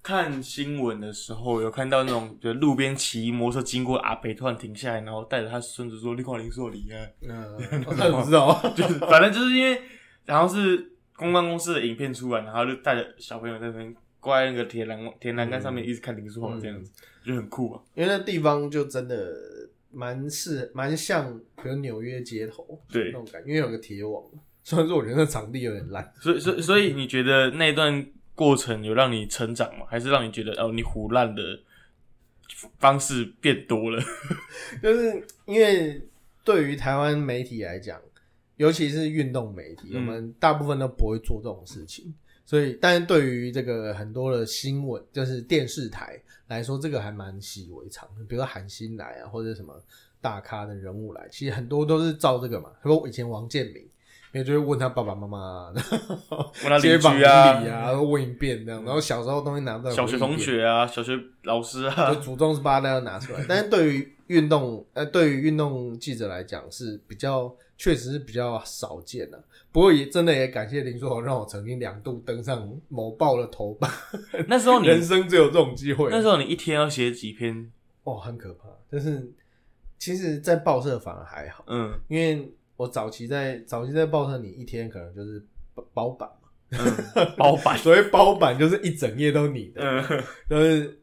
看新闻的时候，有看到那种就路边骑摩托车经过阿北突然停下来，然后带着他孙子说：“立矿林书豪离开。嗯，我不知道，”就是反正就是因为然后是公关公司的影片出来，然后就带着小朋友在那边挂在那个铁栏铁栏杆上面，一直看林书豪这样子，就很酷啊。因为那地方就真的蛮是蛮像，比如纽约街头对那种感觉，因为有个铁网。虽然说我觉得那场地有点烂，所以，所以，所以你觉得那段过程有让你成长吗？还是让你觉得哦，你胡烂的方式变多了？就是因为对于台湾媒体来讲，尤其是运动媒体，嗯我们大部分都不会做这种事情。所以，但是对于这个很多的新闻，就是电视台来说，这个还蛮习以为常的。比如说韩星来啊，或者什么大咖的人物来，其实很多都是照这个嘛。他说以前王健林，因为就会问他爸爸妈妈，问他邻邻居啊，问一遍这样。然后小时候东西拿出来，小学同，学啊，小学老师啊就，祖宗十八代要拿出来。但是对于运动，呃，对于运动记者来讲是比较，确实是比较少见的、不过也真的也感谢林书豪，让我曾经两度登上某报的头版。那时候你 人生只有这种机会。那时候你一天要写几篇？哦，很可怕。但是其实，在报社反而还好，嗯因为我早期在早期在报社，你一天可能就是包包版嘛。嗯，包版，所谓包版就是一整页都你的，嗯，就是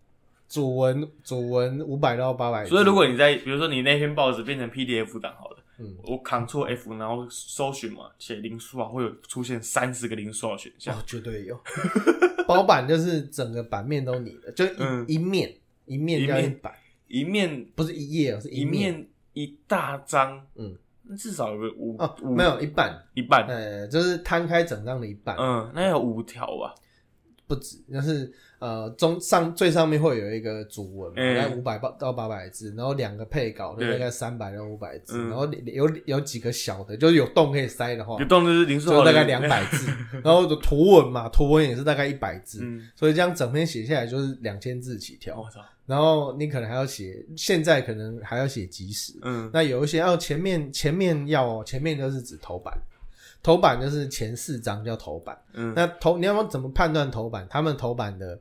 主文主文五百到八百。所以如果你在比如说你那篇报纸变成 PDF 档嗯。我 Ctrl F 然后搜寻嘛，写零数啊会有出现三十个零数的选项。哦，，绝对有。包版就是整个版面都你的，就一、嗯。一面一面一面。叫一版，一面不是一页哦，是一面。面一大张，嗯，那至少有个五哦，五没有一半，一半，呃，就是摊开整张的一半，嗯，那有五条吧，不止，就是呃中上最上面会有一个主文大概五百到八百字，然后两个配稿，就大概三百到五百字，嗯。然后有有几个小的，就是有洞可以塞的话有，洞就是林书豪的。就大概两百字，然后的图文嘛，图文也是大概一百字，嗯，所以这样整篇写下来就是两千字起跳，我操，然后你可能还要写，现在可能还要写即时，嗯。那有一些要前面前面要前面就是指头版，头版就是前四章叫头版。嗯，那头你要怎么判断头版？他们头版的，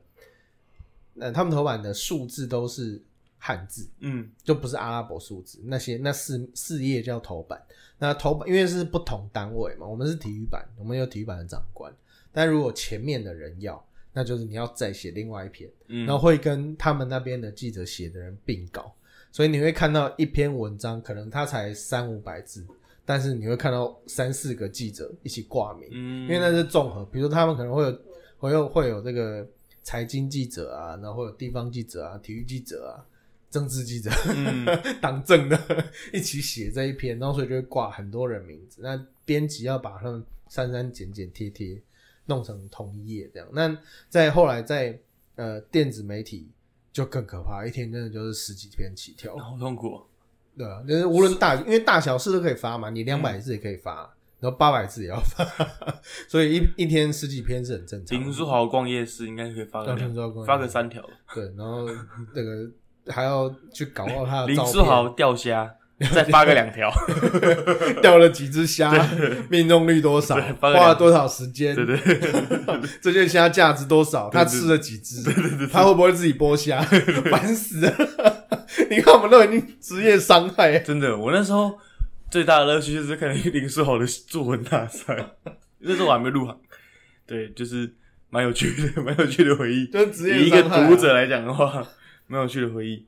呃，他们头版的数字都是汉字，嗯就不是阿拉伯数字。那些那四四页叫头版。那头版因为是不同单位嘛，我们是体育版，我们有体育版的长官。但如果前面的人要，那就是你要再写另外一篇。嗯，然后会跟他们那边的记者写的人并稿，所以你会看到一篇文章，可能它才三五百字，但是你会看到三四个记者一起挂名，嗯，因为那是综合，比如说他们可能会有会有会有这个财经记者啊，然后会有地方记者啊、体育记者啊、政治记者、嗯 党政的 一起写这一篇，然后所以就会挂很多人名字。那编辑要把他们删删减减贴贴，弄成同一页这样。那在后来在呃电子媒体就更可怕，一天真的就是十几篇起跳，好痛苦哦，对啊，就是无论大因为大小事都可以发嘛，你两百字也可以发。然后八百字也要发，所以一一天十几篇是很正常的。林书豪逛夜市应该可以发个要两听说过发个三条，对，然后那个还要去搞到他的林书豪钓虾，再发个两条，钓了几只虾，命中率多少，花了多少时间，对对，这件虾价值多少，他吃了几只，他会不会自己剥虾，烦死了！你看我们都已经职业伤害，真的，我那时候最大的乐趣就是看林书豪的作文大赛，那时候我还没入行，对，就是蛮有趣的，蛮有趣的回忆。就是职业以一个读者来讲的话，蛮有趣的回忆。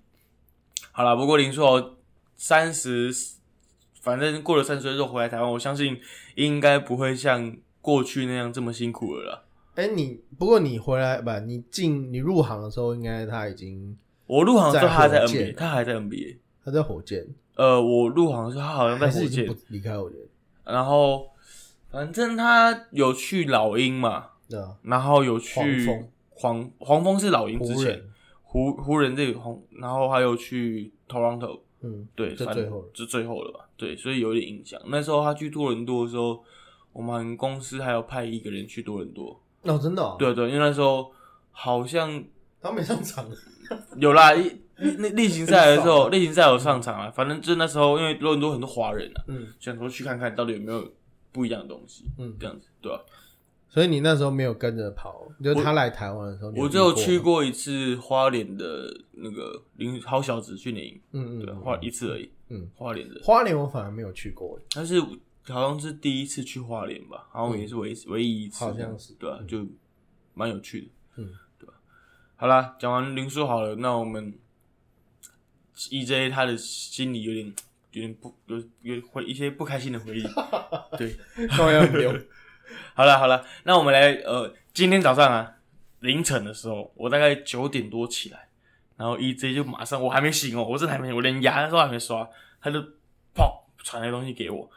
好了，不过林书豪三十，反正过了三十岁之后回来台湾，我相信应该不会像过去那样这么辛苦了啦。哎、你不过你回来吧，你进你入行的时候，应该他已经我入行的时候他还在在火箭 NBA，他还在 NBA。他在火箭，呃，我入行的时候他好像在火箭。还是已经不，离开火箭，然后反正他有去老鹰嘛，对啊，然后有去黄蜂。黄黄蜂是老鹰之前。湖人，湖湖人这个黄，然后还有去 Toronto，嗯，对，反就最后了。就最后了吧？对，所以有点影响。那时候他去多伦多的时候，我们公司还有派一个人去多伦多。哦，真的、哦，，对对，因为那时候好像他没上场，有啦，一例例行赛的时候，例行赛有上场啊。反正就那时候，因为多伦多很多华人啊，嗯。想说去看看到底有没有不一样的东西，嗯，这样子，对吧、所以你那时候没有跟着跑，就是他来台湾的时候，你我只有去过一次花莲的那个林好小子训练营，嗯嗯对，花一次而已。嗯，花莲的，花莲我反而没有去过，但是好像是第一次去花莲吧，好像也是唯唯一一次，好像是。对啊、就蛮有趣的，好啦，讲完林书好了，那我们 EJ 他的心里有点有点不有有回一些不开心的回忆，对，高要有，好了好了，那我们来呃，今天早上啊凌晨的时候，我大概九点多起来，然后 EJ 就马上我还没醒哦，我真的还没，我连牙都还没刷，他就砰传来东西给我，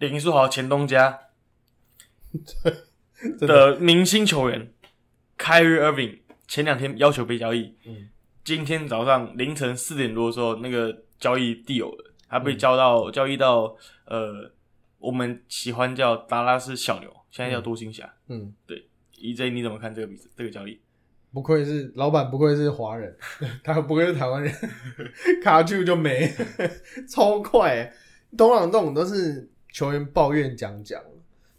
林书豪前东家 真的，的明星球员 Kyrie Irving 前两天要求被交易，嗯，今天早上凌晨四点多的时候，那个交易 deal 了，他被交到、交易到呃，我们喜欢叫达拉斯小牛，现在叫多星侠。嗯，对 EJ 你怎么看这个比这个交易？不愧是老板，不愧是华人，他不愧是台湾人，卡住就没，超快。欸。通常这种都是球员抱怨讲讲，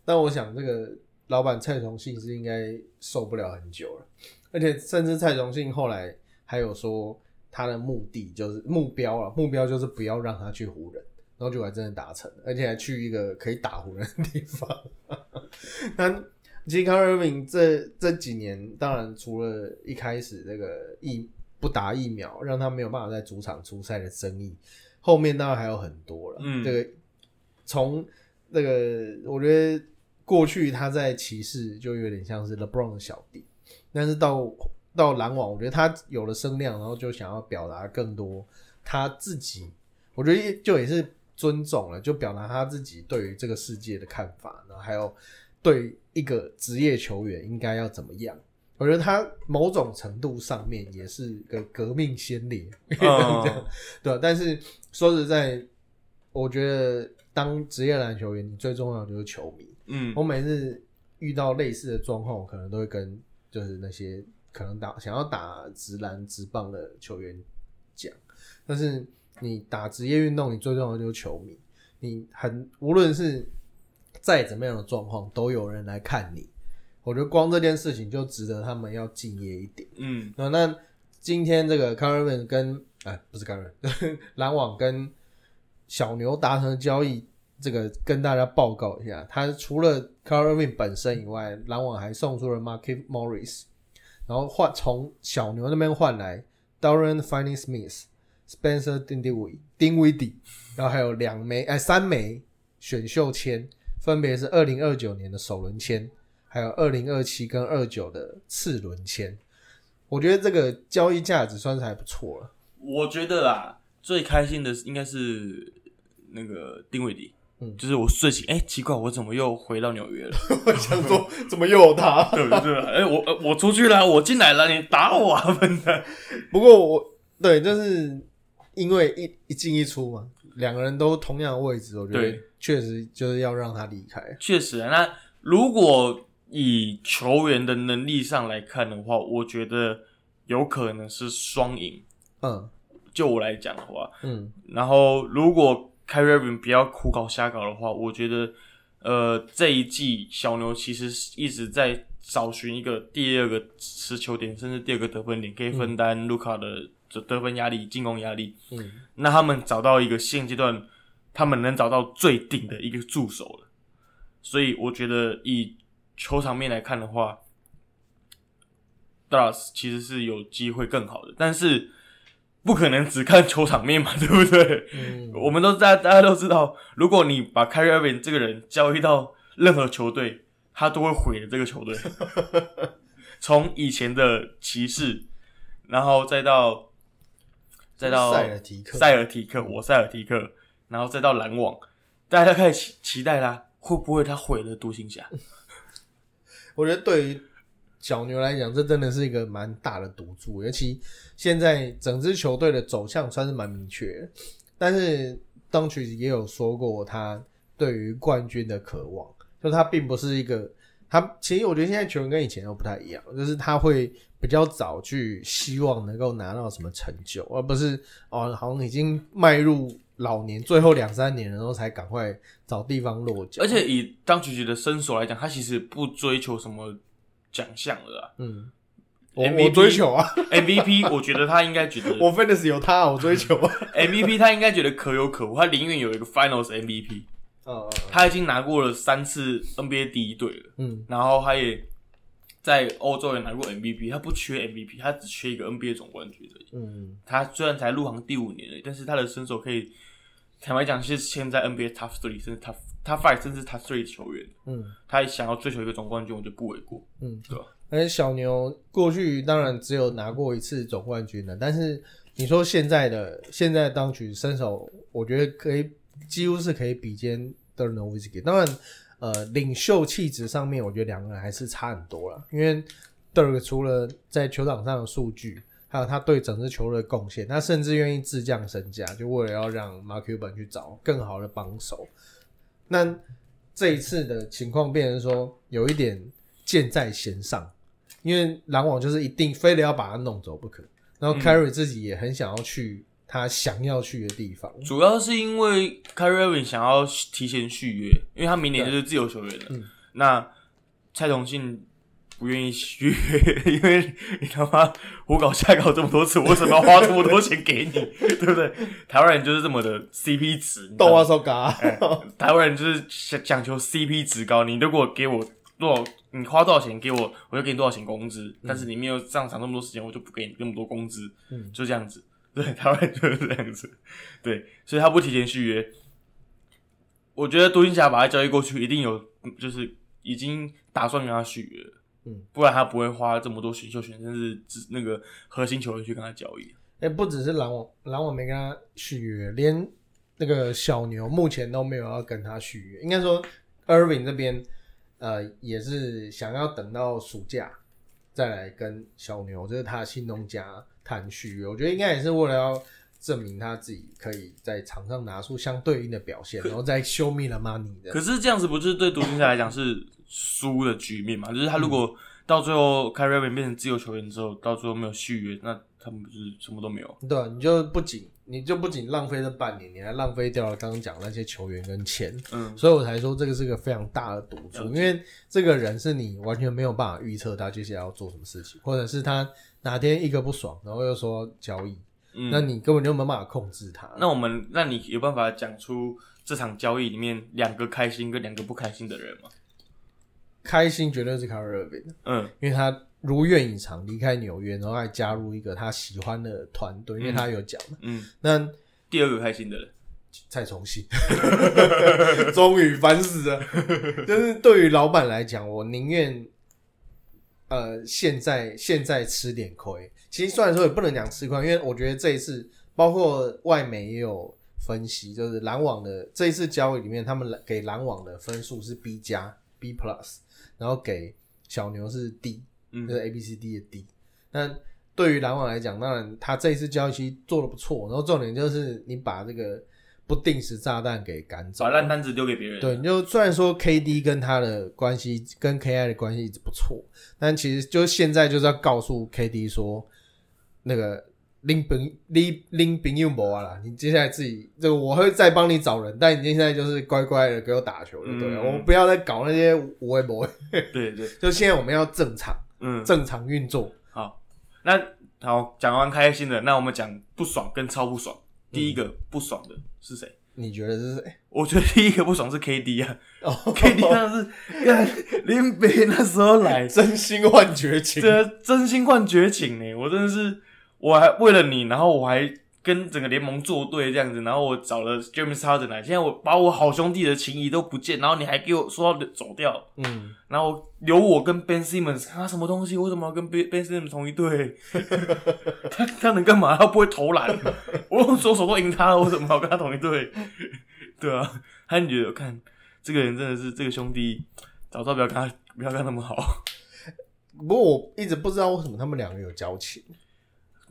但我想这个老板蔡崇信是应该受不了很久了，而且甚至蔡崇信后来还有说他的目的就是目标了，目标就是不要让他去湖人，然后结果还真的达成了，而且还去一个可以打湖人的地方。那其实 k y r i Irving 这这几年，当然除了一开始这个疫不打疫苗，让他没有办法在主场出赛的争议，后面当然还有很多了。嗯这个从那个我觉得过去他在骑士就有点像是 LeBron 的小弟，但是到到篮网，我觉得他有了声量，然后就想要表达更多他自己，我觉得就也是尊重了，就表达他自己对于这个世界的看法，然后还有对一个职业球员应该要怎么样。我觉得他某种程度上面也是个革命先烈，这样对。但是说实在，我觉得当职业篮球员，你最重要的就是球迷。嗯我每次遇到类似的状况，我可能都会跟就是那些可能打想要打直篮直棒的球员讲，但是你打职业运动，你最重要的就是球迷，你很无论是再怎么样的状况，都有人来看你。我觉得光这件事情就值得他们要敬业一点。嗯那那今天这个 c a r v i n 跟哎不是 c a r v i n 篮网跟小牛达成的交易，这个跟大家报告一下，他除了 c a r v i n 本身以外，篮网还送出了 Market Morris，然后换从小牛那边换来 Dorian Finney Smith、Spencer Dinwiddie、丁威迪，然后还有两枚哎三枚选秀签，分别是二零二九年的首轮签。还有二零二七跟二九的次轮签，我觉得这个交易价值算是还不错了。我觉得啦，最开心的应该是那个丁伟迪，嗯就是我睡醒，哎、奇怪，我怎么又回到纽约了？我想说，怎么又有他？对不对？哎、我呃我出去了，我进来了，你打我啊，笨蛋！不过我对，就是因为一一进一出嘛，两个人都同样的位置，我觉得对确实就是要让他离开。确实啊，那如果以球员的能力上来看的话，我觉得有可能是双赢。嗯就我来讲的话，嗯然后如果 Kyrie Irving 不要苦搞瞎搞的话，我觉得呃这一季小牛其实是一直在找寻一个第二个持球点，甚至第二个得分点，可以分担卢卡的得得分压力、进攻压力。嗯，那他们找到一个现阶段他们能找到最顶的一个助手了，所以我觉得以球场面来看的话 d a l l a s 其实是有机会更好的，但是不可能只看球场面嘛，对不对？嗯我们都大大家都知道，如果你把 Kyrie Irving 这个人交易到任何球队，他都会毁了这个球队。从以前的骑士，然后再到再到塞尔提克，塞尔提克，我塞尔提克，然后再到篮网，大家开始期期待啦，会不会他毁了独行侠？我觉得对于小牛来讲，这真的是一个蛮大的赌注，尤其现在整支球队的走向算是蛮明确。但是当曲也有说过，他对于冠军的渴望，就他并不是一个他。其实我觉得现在球员跟以前都不太一样，就是他会比较早去希望能够拿到什么成就，而不是哦，好像已经迈入老年最后两三年，然后才赶快找地方落脚。而且以当局局的身手来讲，他其实不追求什么奖项了啦。嗯，我 MVP 我追求啊。MVP，我觉得他应该觉得 我 fantasy 有他，我追求啊。MVP，他应该觉得可有可无，他宁愿有一个 Finals MVP。嗯他已经拿过了三次 NBA 第一队了，嗯然后他也在欧洲也拿过 MVP，他不缺 MVP，他只缺一个 NBA 总冠军而已。嗯他虽然才入行第五年而已，但是他的身手可以，坦白讲是现在 NBA Top Three 甚至 Top Top Five 甚至 Three 的球员，嗯他想要追求一个总冠军，我觉得不为过。嗯，对吧？而且小牛过去当然只有拿过一次总冠军了，但是你说现在的现在当局身手，我觉得可以几乎是可以比肩 d e r n o w i s k i 当然，呃，领袖气质上面，我觉得两个人还是差很多了。因为 Dirk 除了在球场上的数据，还有他对整支球队的贡献，他甚至愿意自降身价，就为了要让 Mark Cuban 去找更好的帮手。那这一次的情况变成说有一点箭在弦上，因为篮网就是一定非得要把他弄走不可。然后 Carry 自己也很想要去他想要去的地方，主要是因为 Irving 想要提前续约，因为他明年就是自由球员了。嗯那蔡崇信不愿意续约，因为你他妈胡搞瞎搞这么多次，我为什么要花这么多钱给你？对不对？台湾人就是这么的 CP 值，你知道吗动画手嘎，台湾人就是讲讲求 CP 值高。你如果给我多少，你花多少钱给我，我就给你多少钱工资。但是你没有上场那么多时间，我就不给你那么多工资。嗯就这样子。对，台湾人就是这样子。对，所以他不提前续约。我觉得独行侠把他交易过去，一定有就是已经打算跟他续约了。嗯，不然他不会花这么多选秀权，甚至只那个核心球员去跟他交易。哎、不只是篮网，篮网没跟他续约，连那个小牛目前都没有要跟他续约。应该说，Irving 这边呃也是想要等到暑假再来跟小牛，就是他的新东家谈续约。我觉得应该也是为了要证明他自己可以在场上拿出相对应的表现，然后再 show me the money 的。可是这样子不是对独行侠来讲是输的局面嘛？就是他如果到最后 Kyrie Irving 变成自由球员之后，到最后没有续约，那他们不是什么都没有？对，啊你就不仅你就不仅浪费了半年，你还浪费掉了刚刚讲的那些球员跟钱。嗯，所以我才说这个是个非常大的赌注，因为这个人是你完全没有办法预测他接下来要做什么事情，或者是他哪天一个不爽，然后又说交易，嗯那你根本就没办法控制他。那我们，那你有办法讲出这场交易里面两个开心跟两个不开心的人吗？开心绝对是 Kyrie Irving，嗯。因为他如愿以偿离开纽约，然后还加入一个他喜欢的团队，因为他有讲嘛。嗯，那第二个开心的人，蔡崇信，终于烦死了。但是对于老板来讲，我宁愿呃现在现在吃点亏。其实虽然说也不能讲吃亏，因为我觉得这一次包括外媒也有分析，就是篮网的这一次交易里面，他们给篮网的分数是 B 加 B plus，然后给小牛是 D，嗯就是 A B C D 的 D。那对于篮网来讲，当然他这一次交易其实做的不错，然后重点就是你把这个不定时炸弹给赶走把，烂摊子丢给别人。对，你就虽然说 KD 跟他的关系跟 KI 的关系一直不错，但其实就现在就是要告诉 KD 说，那个拎朋拎拎朋友无啊啦，你接下来自己这个我会再帮你找人，但你现在就是乖乖的给我打球就对了，嗯我不要再搞那些无为博，对对，就现在我们要正常嗯，正常运作。好，那好，讲完开心的，那我们讲不爽跟超不爽。第一个不爽的是谁？你觉得是谁？我觉得第一个不爽是 KD 啊哦，KD 那是 干林北那时候来，真心换绝情，这真心换绝情呢！我真的是，我还为了你，然后我还跟整个联盟作对这样子，然后我找了 James Harden 来，现在我把我好兄弟的情谊都不见，然后你还给我说要走掉，嗯，然后留我跟 Ben Simmons，他什么东西？为什么要跟 Ben Ben Simmons 同一队？他他能干嘛？他不会投篮，我用左手都赢他了，为什么要跟他同一队？对啊，他就觉得看这个人真的是这个兄弟，早知道不要跟他不要跟他那么好。不过我一直不知道为什么他们两个有交情。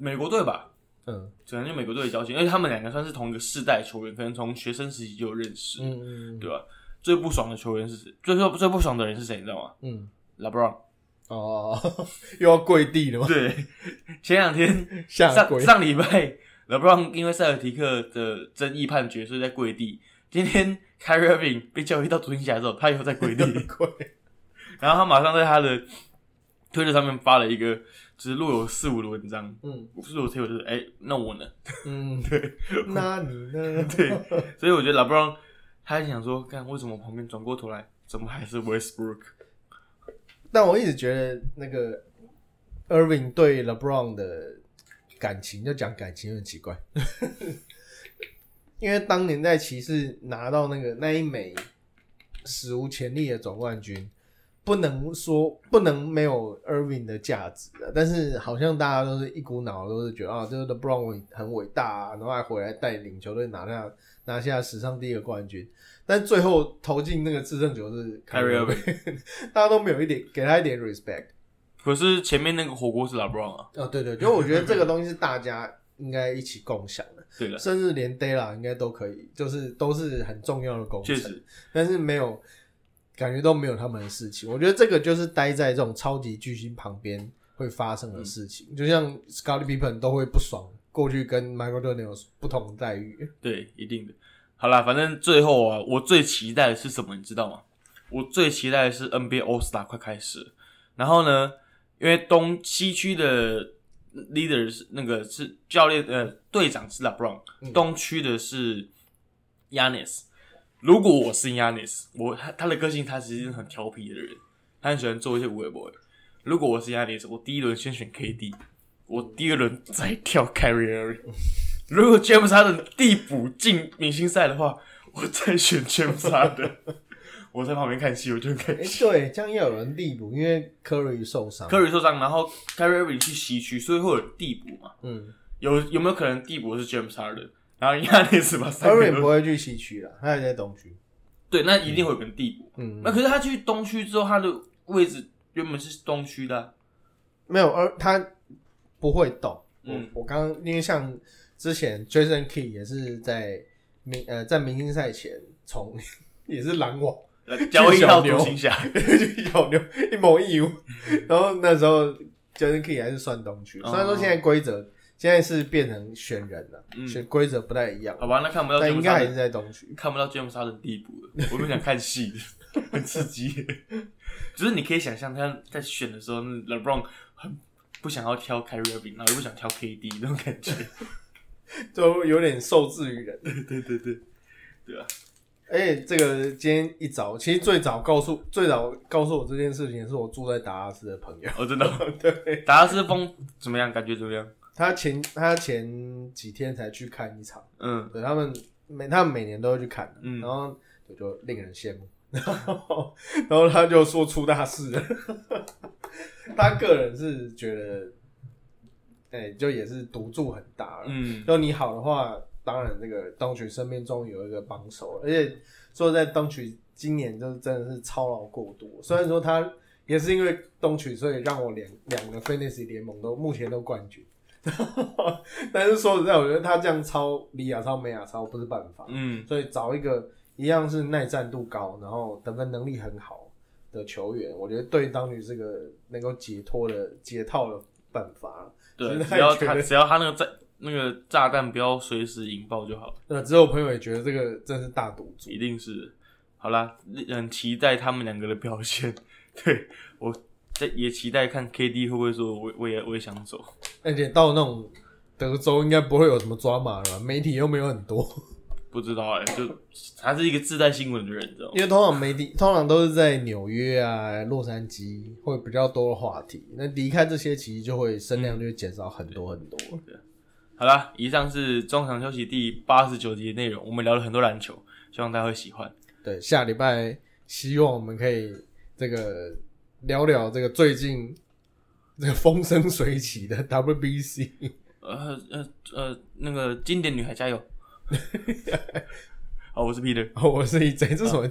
美国队吧，嗯可能就美国队的交情，而且他们两个算是同一个世代球员，可能从学生时期就有认识，嗯嗯对吧？最不爽的球员是谁？最最最不爽的人是谁？你知道吗嗯，？LeBron。哦，又要跪地了吗？对，前两天下。上上礼拜，LeBron 因为塞尔提克的争议判决，所以在跪地。今天 Kyrie Irving 被交易到独行侠之后，他以后在跪地，跪。然后他马上在他的推特上面发了一个，只是录有四五的文章，嗯四五推我就是，哎、那我呢？嗯，对。那你呢？对，所以我觉得 LeBron 他还想说，看为什么旁边转过头来，怎么还是 Westbrook？但我一直觉得那个 Irving 对 LeBron 的感情，就讲感情很奇怪，因为当年在骑士拿到那个那一枚史无前例的总冠军，不能说不能没有 Irving 的价值的，但是好像大家都是一股脑都是觉得啊，这个 LeBron 伟很伟大啊，然后还回来带领球队拿下拿下史上第一个冠军，但最后投进那个制胜球是 Kyrie Irving，大家都没有一点给他一点 respect。可是前面那个火锅是 LeBron 啊，哦，对对，就我觉得这个东西是大家应该一起共享的，对了，甚至连 Dela 应该都可以，就是都是很重要的工程，确实，但是没有感觉都没有他们的事情。我觉得这个就是待在这种超级巨星旁边会发生的事情，就像 Scottie Pippen 都会不爽，过去跟 Michael Jordan 有不同待遇。对，一定的。好啦，反正最后啊，我最期待的是什么，你知道吗？我最期待的是 NBA All Star 快开始，然后呢，因为东西区的 leader 是那个是教练呃队长是 LeBron，、嗯东区的是 Yanis。如果我是 Yanis，我他他的个性他其实是很调皮的人，他很喜欢做一些无为 boy。如果我是 Yanis，我第一轮先选 KD，我第二轮再跳 Irving。如果 James Harden 递补进明星赛的话，我再选 James Harden。我在旁边看戏，我就很开哎、心。对，这样要有人递补，因为 Curry 受伤。Curry 受伤，然后 Kyrie Irving 去西区，所以会有人递补嘛？嗯有有没有可能递补是 James Harden？然后亚历斯把三个，Curry 不都会去西区了，他还在东区。对，那一定会有人递补。嗯，那可是他去东区之后，他的位置原本是东区的啊、没有，而他不会动。嗯我我刚刚因为像之前 Jason Key 也是在明呃在明星赛前从 也是篮网呃交易到独行侠。去小牛一模一样，然后那时候 Jason Key 还是算东区，哦虽然说现在规则现在是变成选人了，嗯选规则不太一样，好吧，那看不到应该还是在东区。看不到 Harden 递补的。我们想看戏，很刺激。只是你可以想象他在选的时候那，LeBron 很不想要挑 Kyrie Irving，然后又不想挑 KD 那种感觉。就有点受制于人。对对对，对啊，而且这个今天一早，其实最早告诉最早告诉我这件事情，是我住在达拉斯的朋友。哦，真的哦。对，达拉斯风怎么样？感觉怎么样？他前他前几天才去看一场，嗯，对他们每他们每年都会去看，嗯。然后就就令人羡慕。然后然后他就说出大事。了，他个人是觉得，哎、就也是赌注很大了。嗯，就你好的话，当然这个东曲身边终于有一个帮手了，而且说在东曲今年就是真的是操劳过度。虽然说他也是因为东曲，所以让我两两个 Fantasy 联盟都目前都冠军，但是说实在，我觉得他这样超里亚超美亚超不是办法，嗯，所以找一个一样是耐战度高，然后得分能力很好的球员，我觉得对当局是个能够解脱的解套的办法。对，只要他只要他那个炸那个炸弹不要随时引爆就好，那只有朋友也觉得这个真是大赌注。一定是。好啦，很期待他们两个的表现。对我在也期待看 KD 会不会说我我也我也想走。而且到那种德州应该不会有什么抓马了吧，媒体又没有很多，不知道哎、就他是一个自带新闻的人，你知道吗？因为通常媒体通常都是在纽约啊、洛杉矶会比较多的话题，那离开这些其实就会声量就会减少很多很多。好啦，以上是中场休息第八十九集的内容，我们聊了很多篮球，希望大家会喜欢。对，下礼拜希望我们可以这个聊聊这个最近这个风生水起的 WBC。呃呃呃，那个经典女孩加油！好，我是 Peter，我是一 J，这是什么？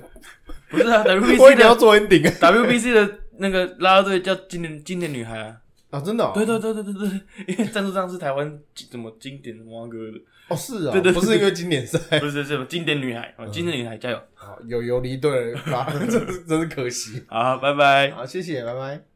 不是啊 我一，WBC 定要的做 ending 啊！WBC 的那个啦啦队叫经典经典女孩啊。啊，真的、哦？对对对对对对，因为赞助商是台湾怎么经典王哥的，哦，是啊、对对对不是因为经典赛。不是是经典女孩，啊经典女孩加油！好，有游离队了，啊，真是真是可惜。好，拜拜。好，谢谢，拜拜。